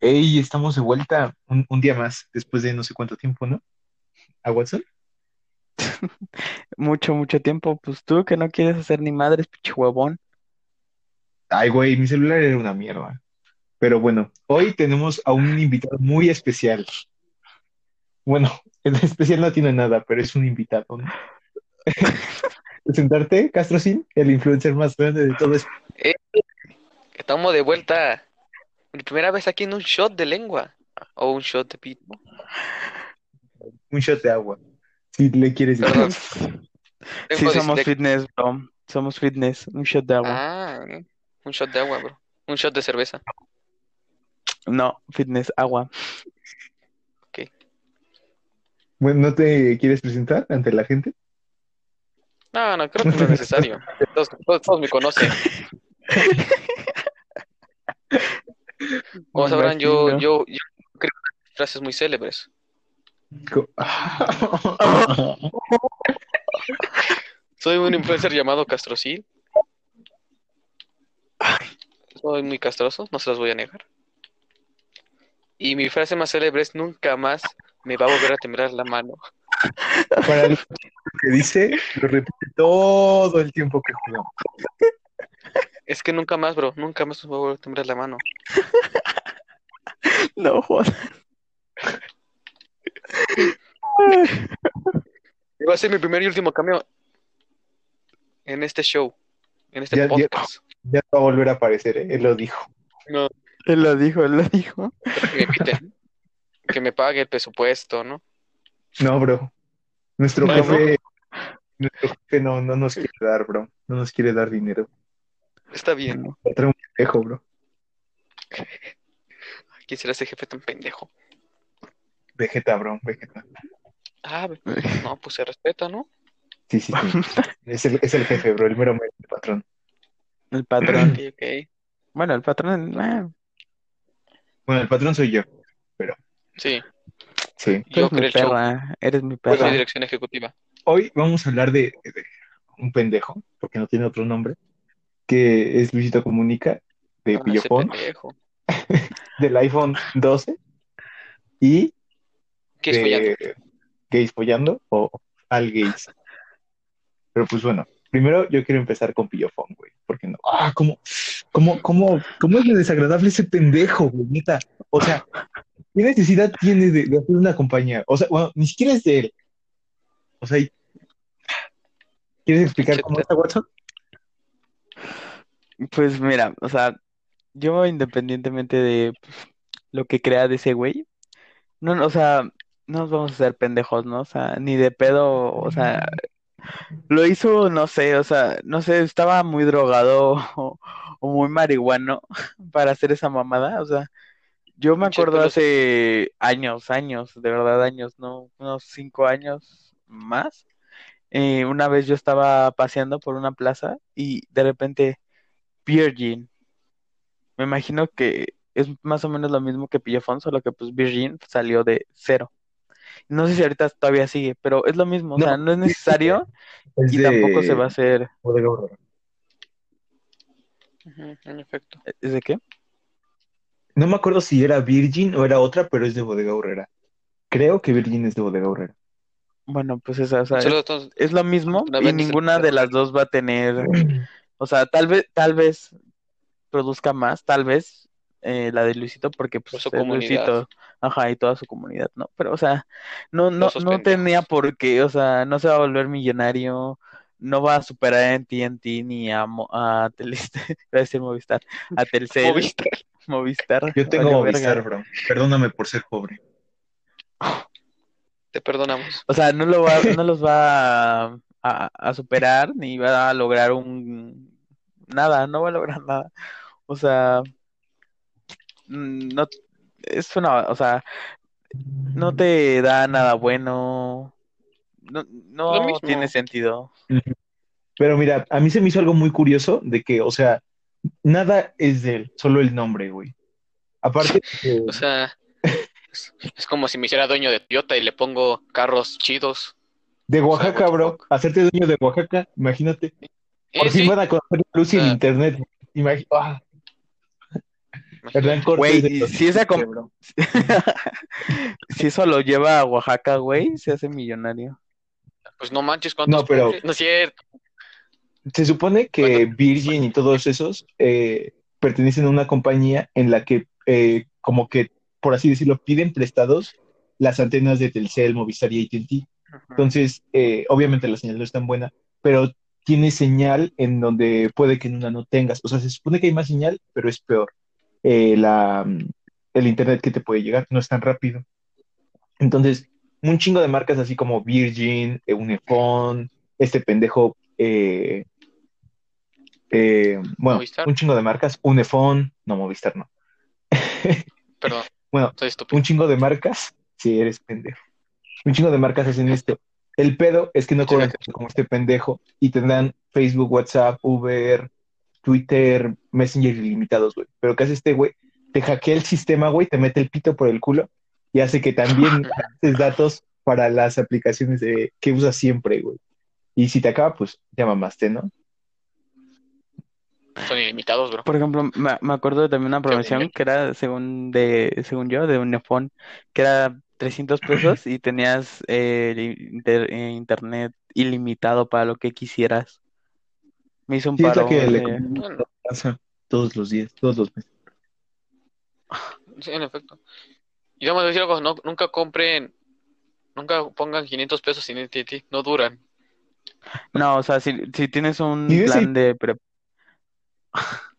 Ey, estamos de vuelta un, un día más, después de no sé cuánto tiempo, ¿no? ¿A Watson? Mucho, mucho tiempo. Pues tú que no quieres hacer ni madres, pinche huevón. Ay, güey, mi celular era una mierda. Pero bueno, hoy tenemos a un invitado muy especial. Bueno, el especial no tiene nada, pero es un invitado, ¿no? Presentarte, Castro Sin, el influencer más grande de todo esto. Eh, estamos de vuelta. Mi primera vez aquí en un shot de lengua. O un shot de pito. Un shot de agua, si le quieres decir. Sí, somos fitness, bro. Somos fitness. Un shot de agua. Ah, un shot de agua, bro. Un shot de cerveza. No, fitness, agua. Ok. Bueno, ¿no te quieres presentar ante la gente? No, no, creo que no es necesario. Todos, todos, todos me conocen. Como sabrán, yo, yo, yo creo frases muy célebres. Soy un influencer llamado Castrocil. Soy muy castroso, no se los voy a negar. Y mi frase más célebre es nunca más me va a volver a temblar la mano. Para lo que dice, lo repite todo el tiempo que jugamos. Es que nunca más, bro, nunca más me va a volver a temblar la mano. No jodas. Va a ser mi primer y último cameo en este show, en este Ya- ya- podcast. Ya no va a volver a aparecer, ¿eh? Él lo dijo. No, Él lo dijo, él lo dijo. que me inviten, que me pague el presupuesto, ¿no? No, bro. Nuestro No, jefe, nuestro jefe no, no nos quiere dar, bro. No nos quiere dar dinero. Está bien. Va a traer un pendejo, bro. ¿Quién será ese jefe tan pendejo? Vegeta, bro, Vegeta. Ah, no, pues se respeta, ¿no? Sí, sí, sí. Es el, es el jefe, bro, el mero mero el patrón. El patrón. Ok, ok. Bueno, el patrón. eh, Bueno, el patrón soy yo. Sí, Sí. tú yo eres mi el show. perra. Eres mi Yo soy perra. dirección ejecutiva. Hoy vamos a hablar de, de un pendejo, porque no tiene otro nombre, que es Luisito Comunica, de pendejo. del iPhone 12 y ¿Qué de Gays Follando o Al Gays. Pero pues bueno, primero yo quiero empezar con Pillofón, güey, porque no. Ah, ¿cómo, cómo, cómo, cómo es de desagradable ese pendejo, güey, neta? O sea, ¿qué necesidad tiene de, de hacer una compañía? O sea, bueno, ni siquiera es de él. O sea, ¿quieres explicar cómo está Watson? Pues mira, o sea, yo independientemente de pues, lo que crea de ese güey, no, no, o sea, no nos vamos a hacer pendejos, ¿no? O sea, ni de pedo, o sea, lo hizo, no sé, o sea, no sé, estaba muy drogado o, o muy marihuano para hacer esa mamada, o sea, yo me Pinche acuerdo pelos. hace años, años, de verdad años, ¿no? Unos cinco años más. eh, una vez yo estaba paseando por una plaza y de repente Virgin. Me imagino que es más o menos lo mismo que Pillofón, solo que pues Virgin salió de cero. No sé si ahorita todavía sigue, pero es lo mismo, o No, sea, no es necesario Es y de tampoco se va a hacer. Bodega Aurrera. En efecto. ¿Es de qué? No me acuerdo si era Virgin o era otra, pero es de Bodega Aurrera. Creo que Virgin es de Bodega Aurrera. Bueno, pues esa, o sea, es, lo mismo y ninguna de las dos va a tener, o sea, tal vez, tal vez produzca más, tal vez eh, la de Luisito, porque Por pues su comunidad. Luisito, ajá, y toda su comunidad, ¿no? Pero, o sea, no, no, no tenía por qué, o sea, no se va a volver millonario, no va a superar en TNT ni a, Mo- a a decir Movistar, a Telcel, Movistar. Movistar, Yo tengo Movistar, verga. bro. Perdóname por ser pobre. Te perdonamos. O sea, no lo va, no los va a, a- a superar ni va a lograr un nada, no va a lograr nada. O sea, mm, no es una, o sea, no te da nada bueno, no, no tiene sentido. Pero mira, a mí se me hizo algo muy curioso de que, o sea, nada es de él, solo el nombre, güey. Aparte, de- O sea, es, es como si me hiciera dueño de Toyota y le pongo carros chidos. de o sea, Oaxaca, bro, hacerte dueño de Oaxaca, imagínate. Eh, Por fin sí, van a conocer la luz y el Ah. internet. Imagi- ah, Güey, si esa com- bro. si eso lo lleva a Oaxaca, güey, se hace millonario. Pues no manches, ¿cuántos No, pero- pobres? No es cierto. Se supone que Virgin y todos esos eh, pertenecen a una compañía en la que, eh, como que, por así decirlo, piden prestados las antenas de Telcel, Movistar y AT&T. Entonces, eh, obviamente la señal no es tan buena, pero tiene señal en donde puede que en una no tengas. O sea, se supone que hay más señal, pero es peor. Eh, la, el internet que te puede llegar no es tan rápido. Entonces, un chingo de marcas así como Virgin, eh, Unifón, este pendejo, eh, eh, bueno, Movistar. un chingo de marcas, Unifón, no, Movistar no. Perdón, Bueno, un chingo de marcas, si eres pendejo. Un chingo de marcas hacen esto. El pedo es que no cobran como este pendejo y tendrán Facebook, WhatsApp, Uber, Twitter, Messenger ilimitados, güey. Pero ¿qué hace este güey? Te hackea el sistema, güey, te mete el pito por el culo y hace que también haces datos para las aplicaciones de, que usas siempre, güey. Y si te acaba, pues ya mamaste, ¿no? Son ilimitados, bro. Por ejemplo, me, me acuerdo de también una promoción que era, según de, según yo, de Unifón, que era 300 pesos y tenías eh, inter- eh, internet ilimitado para lo que quisieras. Me hizo un Sí, es la paro. que le ese- Bueno, pasa todos los días, todos los meses. sí, en efecto. Y vamos a decir algo, no, nunca compren, nunca pongan 500 pesos en AT&T, no duran. No, o sea, si, si tienes un plan de pre-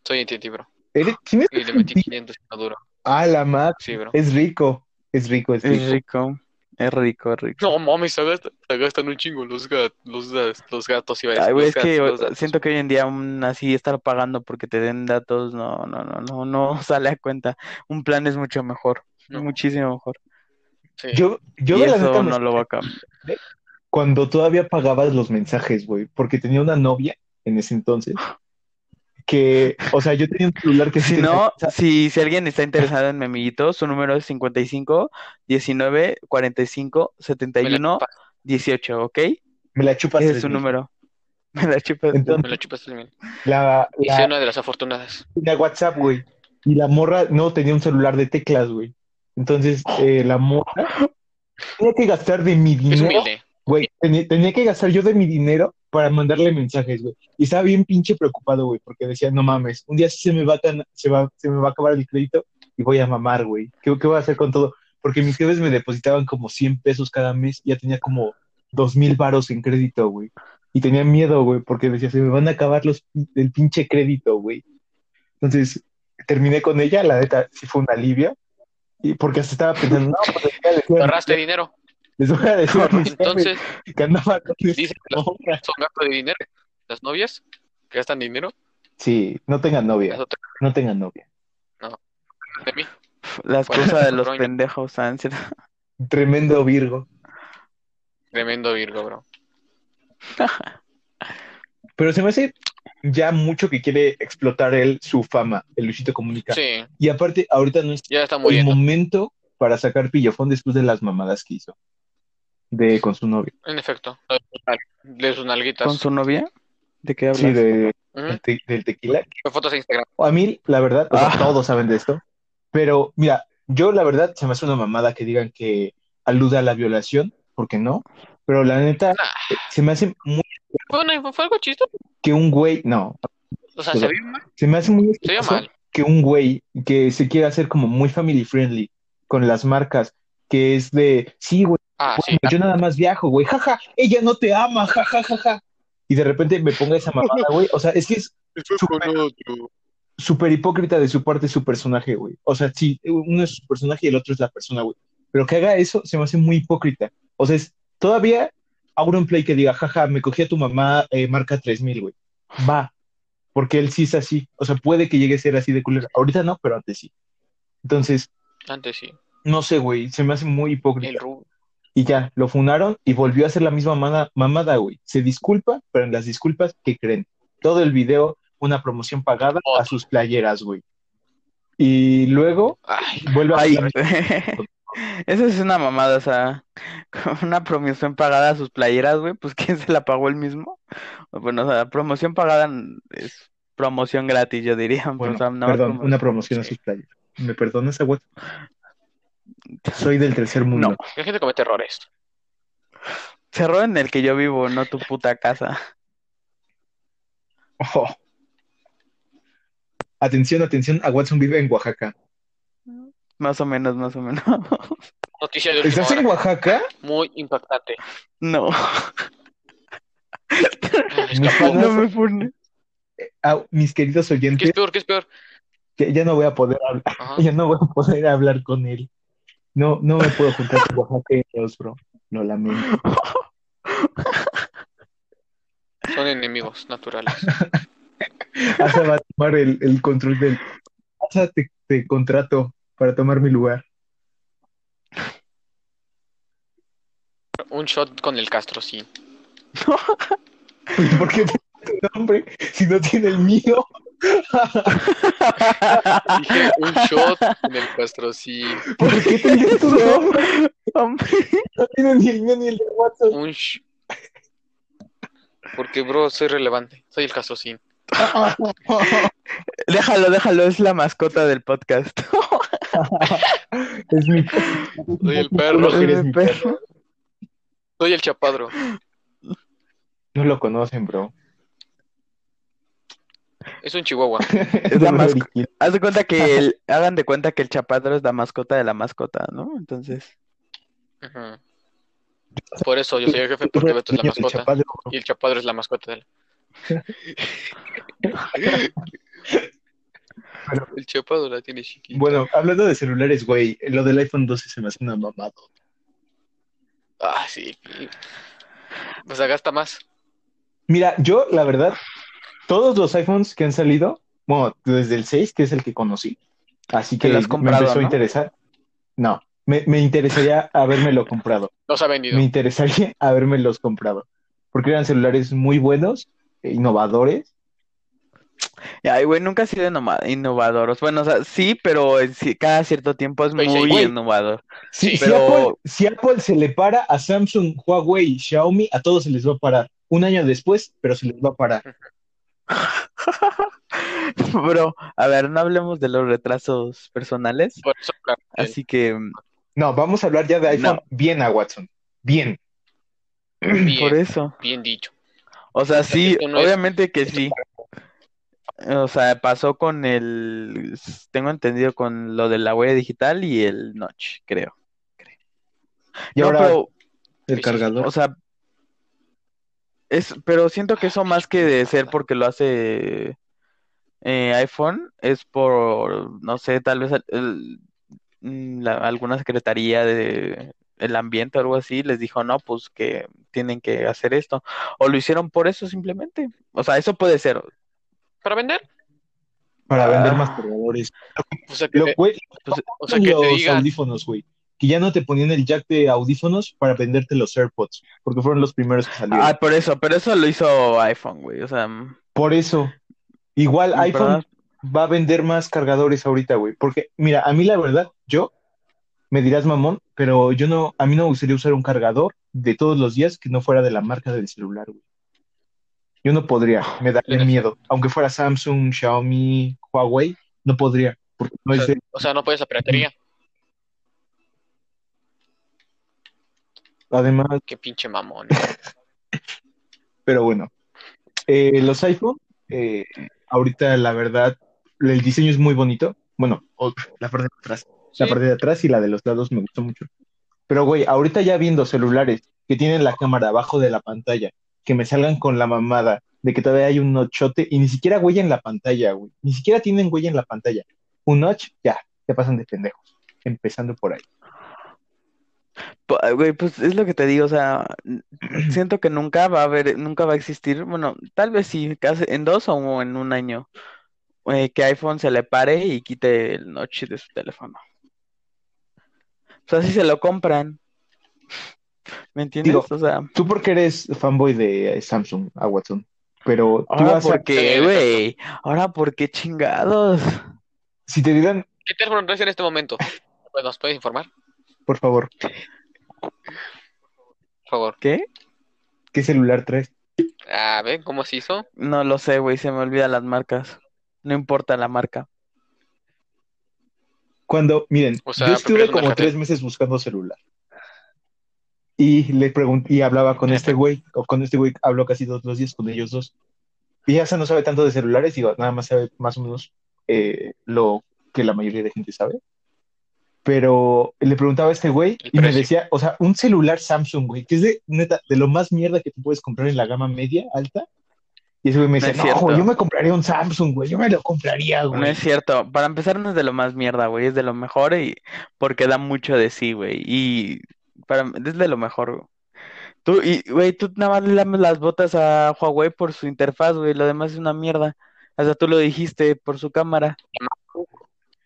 Soy AT&T, bro. ¿Eres- ¿Tienes Y le metí 500 y no dura. Ah, la madre. Sí, bro. Es rico, es rico, es es rico. es rico, es rico. No mames, se gastan, se gastan un chingo los, gat, los, los gatos, iba a Ay, güey, los es que gatos, los datos. siento que hoy en día aún así estar pagando porque te den datos, no, no, no, no, no sale a cuenta. Un plan es mucho mejor, No. muchísimo mejor. Sí. Yo, yo Y eso no lo va a cambiar. cuando todavía pagabas los mensajes, güey, porque tenía una novia en ese entonces que, o sea, yo tenía un celular que sí Si tenía- no, si, si alguien está interesado en mi amiguito, su número es 55 19 45 Me la 71 chupas, 18, ¿ok? me la chupas Ese es su mil. número. Me la chupas. Entonces, me la chupas también. la, Y la- soy una de las afortunadas. tenía WhatsApp, güey, y la morra no tenía un celular de teclas, güey. Entonces, eh, la morra tenía que gastar de mi Es dinero, humilde. güey, tenía, tenía que gastar yo de mi dinero para mandarle mensajes, güey. Y estaba bien pinche preocupado, güey, porque decía, no mames, un día sí se me va a, can- se va, se me va a acabar el crédito y voy a mamar, güey. ¿Qué, qué voy a hacer con todo? Porque mis jefes me depositaban como 100 pesos cada mes, ya tenía como 2 mil varos en crédito, güey. Y tenía miedo, güey, porque decía, se me van a acabar los, el pinche crédito, güey. Entonces, terminé con ella, la neta, sí fue un alivio. Y porque hasta estaba pensando, no, pues mis Ahorraste dinero. Les voy a decir a mis jefes Entonces, que andaba con esta dicen que las son gasto de dinero. Las novias que gastan dinero, Sí, no tengan novia, las no tengan novia. de mí. La Bueno, excusa de los pendejos, ¿saben? ¿Cierto? Tremendo Virgo. Tremendo Virgo, bro. Pero se me hace ya mucho que quiere explotar él su fama, el Luisito Comunica. Sí, Y aparte, ahorita no es ya está el momento para sacar pillofón después de las mamadas que hizo de con su novio. En efecto. De sus nalguitas. ¿Con su novia? ¿De qué hablas? Sí, de, del te- del tequila. Fotos a Instagram. A mí, la verdad, o sea, Ah. todos saben de esto, pero mira, yo la verdad se me hace una mamada que digan que alude a la violación, porque no, pero la neta, Nah, eh, se me hace muy fue, algo chistoso. que un güey, no, O sea, O se vio mal. se me hace muy Se vio asqueroso mal. que un güey que se quiera hacer como muy family friendly con las marcas, que es de, sí, güey, Ah, sí. yo nada más viajo, güey, jaja, ella no te ama, jaja, jaja. Y de repente me ponga esa mamada, güey. O sea, es que es Súper. hipócrita de su parte su personaje, güey. O sea, sí, uno es su personaje y el otro es la persona, güey. Pero que haga eso se me hace muy hipócrita. O sea, es todavía Auronplay que diga, jaja, me cogí a tu mamá, eh, marca 3000, güey. Va. Porque él sí es así. O sea, puede que llegue a ser así de culero. Ahorita no, pero antes sí. Entonces, Antes sí. no sé, güey. Se me hace muy El hipócrita. Y ya, lo funaron y volvió a hacer la misma mamada, mamada, güey. Se disculpa, pero en las disculpas, ¿qué creen? Todo el video, una promoción pagada a sus playeras, güey. Y luego Ay, vuelve a Ay, hacer Eso es una mamada, o sea, con una promoción pagada a sus playeras, güey, pues ¿quién se la pagó él mismo? Bueno, o sea, promoción pagada es promoción gratis, yo diría. Bueno, O sea, no, perdón, una promoción a sus playas. ¿Me perdonas, a Watson? Soy del tercer mundo. No. La gente comete errores. Cerró en el que yo vivo, no tu puta casa. Oh. Atención, atención, a Watson vive en Oaxaca. Más o menos, más o menos. Noticia de última ¿Estás en. Oaxaca? Muy impactante. No, no me pone. Ah, mis queridos ¿Qué oyentes, es peor? ¿Qué es peor? que ya no voy a poder hablar, Ajá. ya no voy a poder hablar con él. No, no me puedo juntar con oaxaqueños, bro. Lo lamento. Son enemigos naturales. Asa va a tomar el, el control del. Asa, te, te contrato para tomar mi lugar. Un shot con el Castro, sí. ¿Por qué tu nombre si no tiene el mío? Dije un shot con el Castro, sí. ¿Por qué tiene tu nombre? Hombre, No tiene ni el mío ni el de WhatsApp. Un sh- Porque, bro, soy relevante. Soy el Castro, sí. déjalo, déjalo, es la mascota del podcast. Es mi. Soy el perro. Eres mi perro. Perro. Soy el chapadro. No lo conocen, bro. Es un chihuahua. Es la de masco- Beverly Hills. Haz de cuenta que el, hagan de cuenta que el chapadro es la mascota de la mascota, ¿no? Entonces. Por eso yo soy el jefe, porque Beto es la mascota. chapadro. Y el chapadro es la mascota de él. El chapadro la tiene chiquita. Bueno, hablando de celulares, güey, lo del iPhone 12 se me hace una mamada. Ah, sí. O sea, gasta más. Mira, yo, la verdad, todos los iPhones que han salido, bueno, desde el 6, que es el que conocí, así que lo has me empezó a interesar. No, me, me interesaría habérmelo comprado. Los ha vendido. Me interesaría habérmelos comprado. Porque eran celulares muy buenos, e innovadores. ay, güey, nunca ha sido innova- innovador. Bueno, o sea, sí, pero cada cierto tiempo es muy güey. innovador. Si, Sí, si pero- Apple, si Apple se le para a Samsung, Huawei, Xiaomi, a todos se les va a parar. Un año después, pero se les va a parar. Bro, a ver, no hablemos de los retrasos personales. Por eso, claro, Así que, No, vamos a hablar ya de iPhone No. bien a Watson. Bien. bien, por eso. bien dicho. O sea, sí, es- obviamente que sí. O sea, pasó con el, tengo entendido con lo de la huella digital y el notch, creo. Y No, ahora pero, el cargador. o sea, es, pero siento que eso más que de ser porque lo hace eh, iPhone, es por, no sé, tal vez el- mm, la- alguna secretaría de el ambiente o algo así les dijo, no, pues que tienen que hacer esto. O lo hicieron por eso simplemente. O sea, eso puede ser. ¿Para vender? para vender Ah. más cargadores. O sea, que, Lo, te- güey, o sea, que te los digan, audífonos, güey. Que ya no te ponían el jack de audífonos para venderte los AirPods, porque fueron los primeros que salieron. Ah, por eso, pero eso lo hizo iPhone, güey. O sea, mm, Por eso, igual ¿verdad? iPhone va a vender más cargadores ahorita, güey. Porque, mira, a mí la verdad, yo, me dirás mamón, pero yo no, a mí no me gustaría usar un cargador de todos los días que no fuera de la marca del celular, güey. Yo no podría, me daría miedo. Aunque fuera Samsung, Xiaomi, Huawei, no podría. Porque no o sea, de- o sea, no puedes la piratería. Además, Qué pinche mamón. pero bueno. Eh, los iPhone, eh, ahorita la verdad, el diseño es muy bonito. Bueno, la parte de atrás. La parte de atrás y la de los lados me gustó mucho. Pero, güey, ahorita ya viendo celulares que tienen la cámara abajo de la pantalla, que me salgan con la mamada de que todavía hay un nochote y ni siquiera huella en la pantalla, güey. Ni siquiera tienen huella en la pantalla. Un notch, ya, te pasan de pendejos. Empezando por ahí. Po- Güey, pues es lo que te digo, o sea, siento que nunca va a haber, nunca va a existir, bueno, tal vez sí, casi en dos o en un año, eh, que iPhone se le pare y quite el notch de su teléfono. O sea, si se lo compran, ¿me entiendes? Digo, O sea, Tú porque eres fanboy de eh, Samsung, a Watson, pero tú ahora vas a... por qué, güey, ahora por qué chingados. Si te dieran, ¿Qué teléfono traes en este momento? Pues, ¿Nos puedes informar? por favor, favor. ¿Qué? ¿qué celular traes? Ah, ¿ven cómo se hizo? No lo sé, güey, se me olvidan las marcas. No importa la marca. Cuando, miren, O sea, yo estuve como tres meses buscando celular. Y le pregunté, y hablaba con este güey, o con este güey hablo casi todos los días con ellos dos. Y ella no sabe tanto de celulares, digo, nada más sabe más o menos eh, lo que la mayoría de gente sabe. Pero le preguntaba a este güey y me decía, o sea, un celular Samsung, güey, que es de, neta, de lo más mierda que tú puedes comprar en la gama media, alta. Y ese güey me No decía, es no, güey, yo me compraría un Samsung, güey, yo me lo compraría, No güey. es cierto. Para empezar, no es de lo más mierda, güey. Es de lo mejor y porque da mucho de sí, güey. Y para, es de lo mejor, güey. Tú, y, güey, tú nada más le lames las botas a Huawei por su interfaz, güey. Lo demás es una mierda. Hasta tú lo dijiste por su cámara.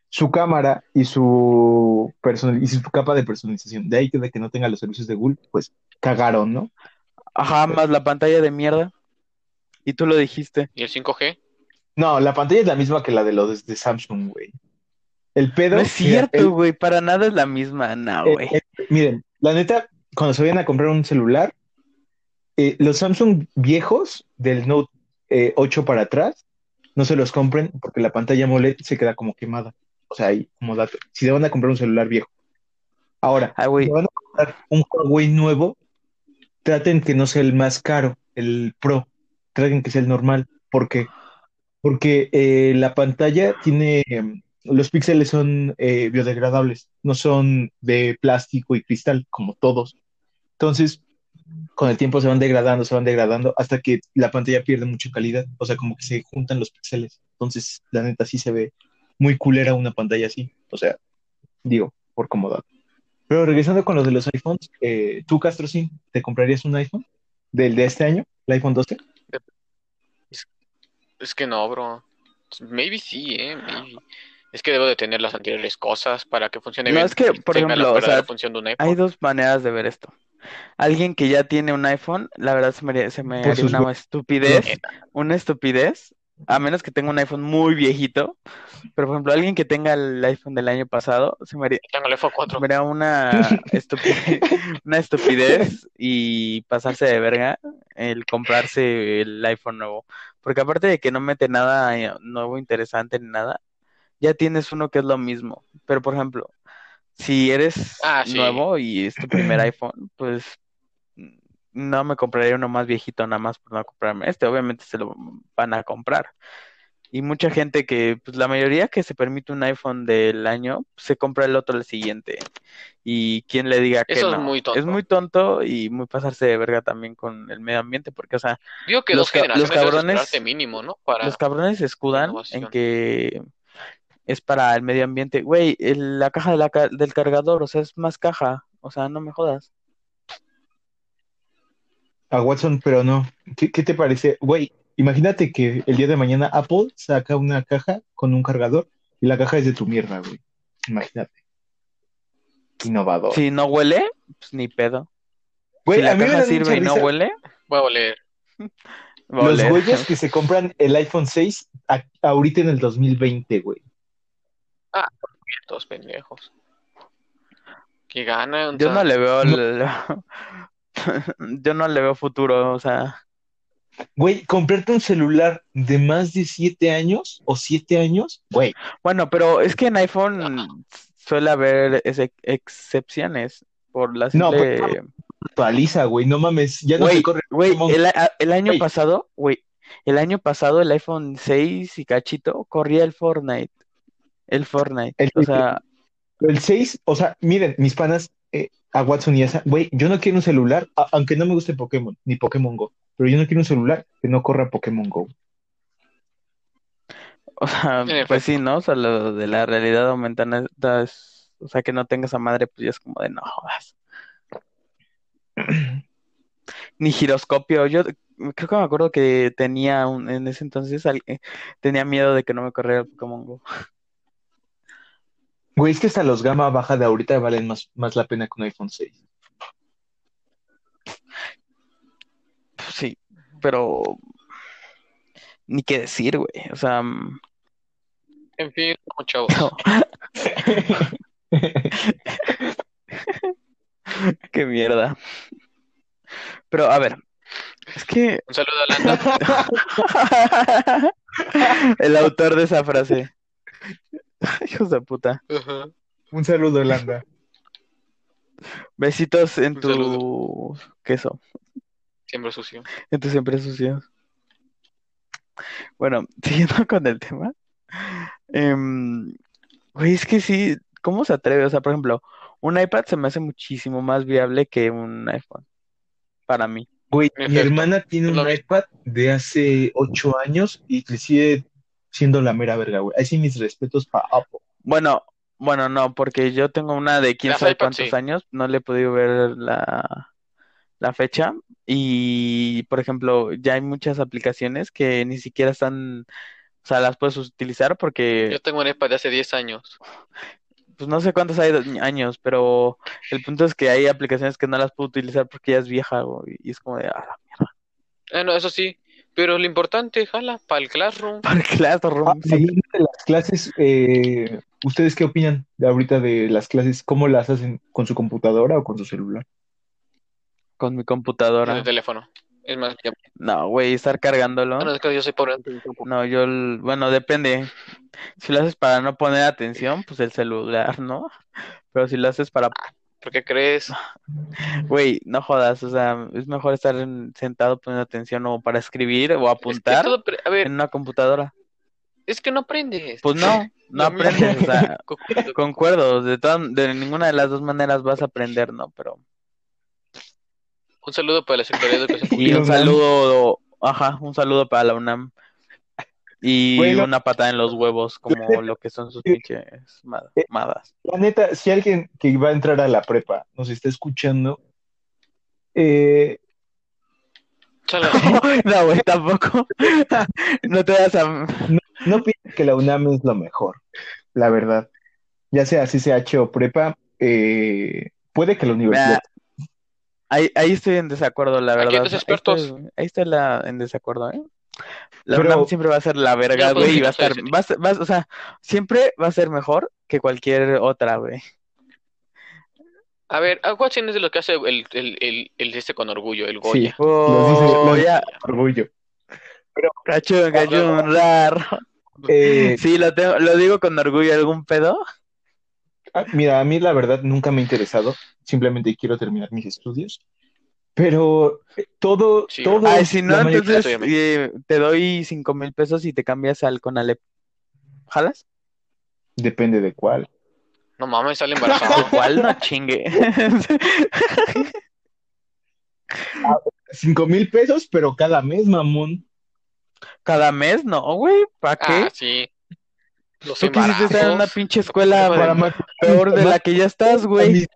Su cámara y su personal y su capa de personalización. De ahí que de que no tenga los servicios de Google, pues cagaron, ¿no? Ajá, más la pantalla de mierda. Y tú lo dijiste. ¿Y el 5G? No, la pantalla es la misma que la de los de Samsung, güey. El pedo. No es cierto, güey. Para nada es la misma. No, güey. miren, la neta, cuando se vayan a comprar un celular, eh, los Samsung viejos del Note eh, 8 para atrás, no se los compren porque la pantalla AMOLED se queda como quemada. O sea, ahí como dato. Si le van a comprar un celular viejo. Ahora, Ay, güey. si van a comprar un Huawei nuevo, traten que no sea el más caro, el Pro. Traten que sea el normal. ¿Por qué? Porque eh, la pantalla tiene, los píxeles son eh, biodegradables, no son de plástico y cristal como todos. Entonces, con el tiempo se van degradando, se van degradando hasta que la pantalla pierde mucha calidad. O sea, como que se juntan los píxeles. Entonces, la neta sí se ve muy culera una pantalla así. O sea, digo, por comodidad. Pero regresando con los de los iPhones, eh, ¿tú, Castro, sí, te comprarías un iPhone del de este año, el iPhone 12? Es que no, bro. Maybe sí, eh, maybe. Es que debo de tener las anteriores cosas para que funcione No, bien. es que, por ejemplo, o verdadera sea, función de un Hay dos maneras de ver esto. Alguien que ya tiene un iPhone, la verdad se me, se me haría una estupidez, una estupidez, a menos que tenga un iPhone muy viejito. Pero, por ejemplo, alguien que tenga el iPhone del año pasado, se me haría, Tengo el iPhone se 4. me haría una estupidez, una estupidez y pasarse de verga el comprarse el iPhone nuevo. Porque aparte de que no mete nada eh, nuevo, interesante ni nada, ya tienes uno que es lo mismo. Pero, por ejemplo, si eres Ah, sí. nuevo y es tu primer iPhone, pues no me compraría uno más viejito nada más por no comprarme este. Obviamente se lo van a comprar. Y mucha gente que, pues la mayoría que se permite un iPhone del año, se compra el otro al siguiente. Y quien le diga que Eso es no. muy tonto. Es muy tonto y muy pasarse de verga también con el medio ambiente, porque, o sea, Digo que los dos los generaciones cabrones- mínimo, ¿no? Para... los cabrones se escudan en que es para el medio ambiente. Güey, el- la caja de la ca- del cargador, o sea, es más caja. O sea, no me jodas. A Watson, pero no. ¿Qué, qué te parece? Güey, imagínate que el día de mañana Apple saca una caja con un cargador y la caja es de tu mierda, güey. Imagínate. Innovador. Si no huele, pues ni pedo. Güey, si la a mí me caja sirve y no huele, Voy a oler. a Los güeyes que se compran el iPhone 6 a- ahorita en el 2020, güey. Todos pendejos. Que ganan. Yo no le veo el- Yo no le veo futuro, o sea, Güey, comprarte un celular de más de 7 años o 7 años, güey. bueno, pero es que en iPhone suele haber excepciones por la No, simple... Actualiza, güey, no mames, ya no se corre. Güey, el, el año pasado, güey, el año pasado el iPhone 6 y cachito corría el Fortnite. El Fortnite. El- O sea, El 6, o sea, miren, mis panas, eh, a Watson y esa, güey, yo no quiero un celular, a- aunque no me guste Pokémon, ni Pokémon Go, pero yo no quiero un celular que no corra Pokémon Go. o sea, pues sí, ¿no? O sea, lo de la realidad aumentada es, o sea, que no tengas a madre, pues ya es como de no jodas. Ni giroscopio. Yo creo que me acuerdo que tenía un, en ese entonces al- eh, tenía miedo de que no me corriera el Pokémon Go. Güey, es que hasta los gama baja de ahorita valen más, más la pena que un iPhone 6. Pues sí, pero ni qué decir, güey. O sea, mm, En fin, chavos. no. Qué mierda. Pero a ver, Es que Un saludo a Landa. el autor de esa frase. Hijos de puta. Ajá. Un saludo, Holanda. Besitos en Un tu saludo. queso, Siempre sucio. en tu siempre sucio. Bueno, siguiendo con el tema. em, güey, es que sí, ¿cómo se atreve? O sea, por ejemplo, un iPad se me hace muchísimo más viable que un iPhone. Para mí. Güey, mi hermana tiene un iPad de hace ocho años y le sigue siendo la mera verga, güey. Ahí sí mis respetos para Apple. Bueno, bueno, no, porque yo tengo una de quién sabe iPad, cuántos sí. años, no le he podido ver la, la fecha y, por ejemplo, ya hay muchas aplicaciones que ni siquiera están, o sea, las puedes utilizar porque, Yo tengo un iPad de hace 10 años. pues no sé cuántos hay años, pero el punto es que hay aplicaciones que no las puedo utilizar porque ya es vieja, güey, y es como de, ah, la mierda. Bueno, eso sí. Pero lo importante, jala, para el Classroom. Para el Classroom, Ah, sí. de las clases, eh, ¿ustedes qué opinan de ahorita de las clases? ¿Cómo las hacen? ¿Con su computadora o con su celular? con mi computadora. el teléfono. Es más, ya- No, güey, estar cargándolo. bueno, es que yo soy pobre. no tengo tiempo. No, yo, bueno, depende. Si lo haces para no poner atención, pues el celular, ¿no? Pero si lo haces para, ¿Por qué crees? güey, no jodas, o sea, es mejor estar en- sentado poniendo atención o para escribir o Es que apuntar todo pre- a ver, en una computadora. es que no aprendes. Pues no, no aprendes, o sea, Concuerdo. de todas, de ninguna de las dos maneras vas a aprender, ¿no? Pero, Un saludo para la Secretaría de Educación y un saludo, ajá, un saludo para la UNAM. Y una patada en los huevos, como lo que son sus pinches ma- madas. La neta, si alguien que va a entrar a la prepa nos está escuchando, eh. No, güey, tampoco. No te vas a. no piensen que la UNAM es lo mejor, la verdad. Ya sea CCH o prepa, eh, puede que la universidad. Ahí, ahí estoy en desacuerdo, la Aquí hay verdad. dos Ahí expertos. estoy, ahí estoy la, en desacuerdo, ¿eh? La Pero- UNAM siempre va a ser la verga, güey, y va a estar, va a ser- va a- o sea, siempre va a ser mejor que cualquier otra, güey. A ver, Aguachín es de lo que hace el, el, el, el este con orgullo, el Sí, Goya. Lo Oh, orgullo. cachón, cachón, raro. Eh, Sí, lo tengo, lo digo con orgullo, ¿algún pedo? ah, mira, a mí la verdad nunca me ha interesado, simplemente quiero terminar mis estudios, pero todo, Sí, todo, Ay, si no, entonces eh, te doy cinco mil pesos y te cambias al Conalep. ¿Jalas? depende de cuál. No mames, sale embarazado. ¿Cuál? No chingue. Cinco mil pesos, pero cada mes, mamón. ¿Cada mes? No, güey, ¿para qué? Ah, sí. Los Tú quisiste estar en una pinche escuela Para peor de la que ya estás, güey.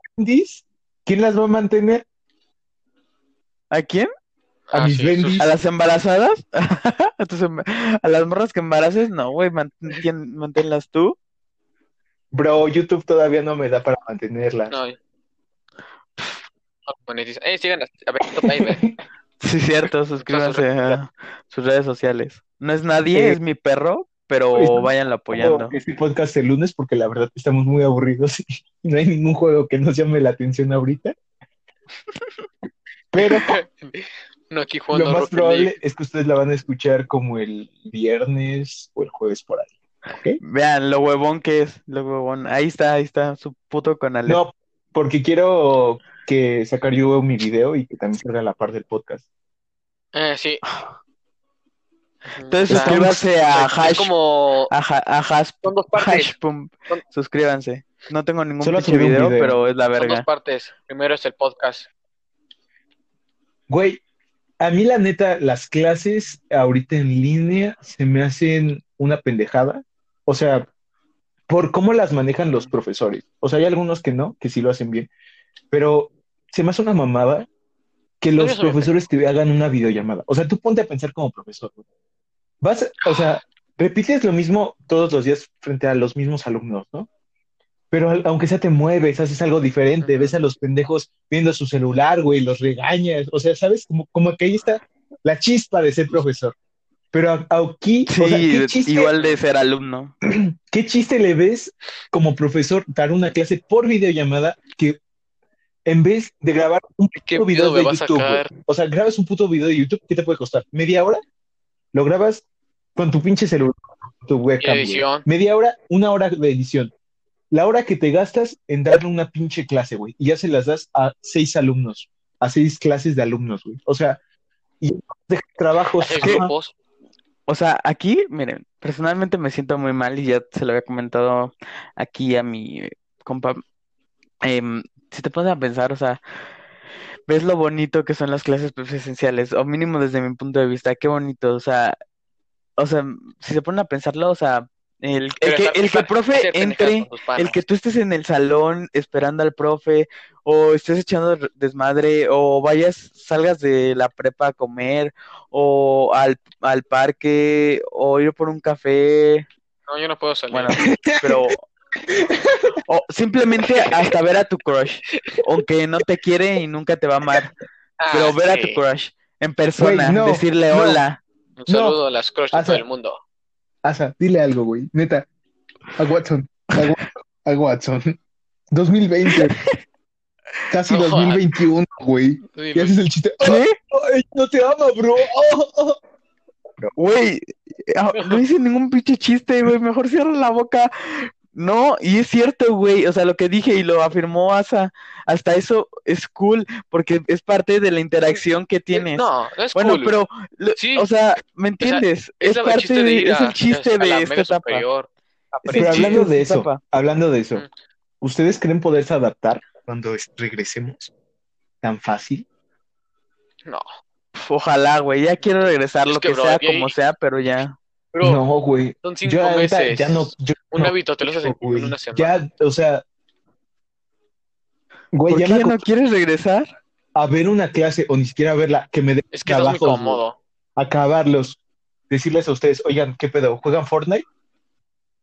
¿quién las va a mantener? ¿A quién? a Ah, mis sí, bendis. sus- ¿A las embarazadas? ¿A, tus em- a las morras que embaraces? No, güey, mant- ¿quién- manténlas tú. Bro, YouTube todavía no me da para mantenerlas. No. No. Eh, sigan a, Benito. Sí, cierto, suscríbanse a sus redes sociales. No es nadie, Eh, es mi perro, pero estamos váyanlo apoyando. Este podcast el lunes porque la verdad estamos muy aburridos y no hay ningún juego que nos llame la atención ahorita. Pero No, aquí lo jugando más Rocket probable League. es que ustedes la van a escuchar como el viernes o el jueves por ahí. Vean lo huevón que es, lo huevón. Ahí está, ahí está, su puto canal. No, porque quiero que sacar yo mi video y que también salga la par del podcast. Eh, sí. Entonces suscríbanse a Hash, como... a, Ha- a Hash, Son dos partes. Hash Pump. Son- Suscríbanse. No tengo ningún video, video. pero es la Son dos verga. partes. Primero es el podcast. Güey, a mí la neta, las clases ahorita en línea se me hacen una pendejada. O sea, por cómo las manejan los profesores. O sea, hay algunos que no, que sí lo hacen bien. Pero se me hace una mamada que los profesores te hagan una videollamada. O sea, tú ponte a pensar como profesor. Vas, o sea, repites lo mismo todos los días frente a los mismos alumnos, ¿no? Pero al- aunque sea te mueves, haces algo diferente, ves a los pendejos viendo su celular, güey, los regañas, o sea, ¿sabes? Como, como que ahí está la chispa de ser profesor. Pero a- aquí, o sea, Sí, ¿qué chiste, igual de ser alumno. ¿qué chiste le ves como profesor dar una clase por videollamada que en vez de grabar un ¿Qué puto video de YouTube? O sea, grabas un puto video de YouTube, ¿qué te puede costar? ¿Media hora? Lo grabas con tu pinche celular, tu webcam, edición. Media hora, una hora de edición. La hora que te gastas en darle una pinche clase, güey. Y ya se las das a seis alumnos, a seis clases de alumnos, güey. O sea, y trabajos. Grupos. O sea, aquí, miren, personalmente me siento muy mal y ya se lo había comentado aquí a mi compa. Em, si te pones a pensar, o sea, ves lo bonito que son las clases presenciales, o mínimo desde mi punto de vista, qué bonito, o sea, o sea, si se ponen a pensarlo, o sea, el, el que, el que el profe entre, el que tú estés en el salón esperando al profe, o estés echando desmadre, o vayas, salgas de la prepa a comer, o al, al parque, o ir por un café, No, yo no puedo salir. bueno, pero o simplemente hasta ver a tu crush, aunque no te quiere y nunca te va a amar, Ah, pero ver a tu sí. crush en persona, no, decirle no. hola. Un saludo a las crush de Ah, todo sí. el mundo. Asa, dile algo, güey. Neta. A Watson. A, Wa- a Watson. 2020. Casi No, 2021, güey. Sí, Y haces el chiste. ¿Qué? ¡Ay, no te ama, bro! Oh, oh. Güey, ah, no hice ningún pinche chiste, güey, mejor cierra la boca. No, y es cierto, güey, o sea, lo que dije y lo afirmó Asa, hasta eso es cool, porque es parte de la interacción que tienes. No, no es Bueno, cool. pero, lo- Sí. o sea, ¿me entiendes? es parte de es el chiste a de esta etapa. superior. Pero hablando de eso, etapa. hablando de eso, Mm. ¿ustedes creen poderse adaptar cuando es- regresemos tan fácil? No, Ojalá, güey, ya quiero regresar Es lo que, que bro, sea como sea, pero ya. Bro, no, güey. son cinco Yo meses. ya no. yo Un no hábito te lo haces en, quiero, güey. en una semana. Ya, o sea. Güey, ¿Por ya qué me ya no quieres regresar? a ver una clase o ni siquiera a verla, que me dé Es que estás muy cómodo. acabarlos, decirles a ustedes, oigan, ¿qué pedo? ¿Juegan Fortnite?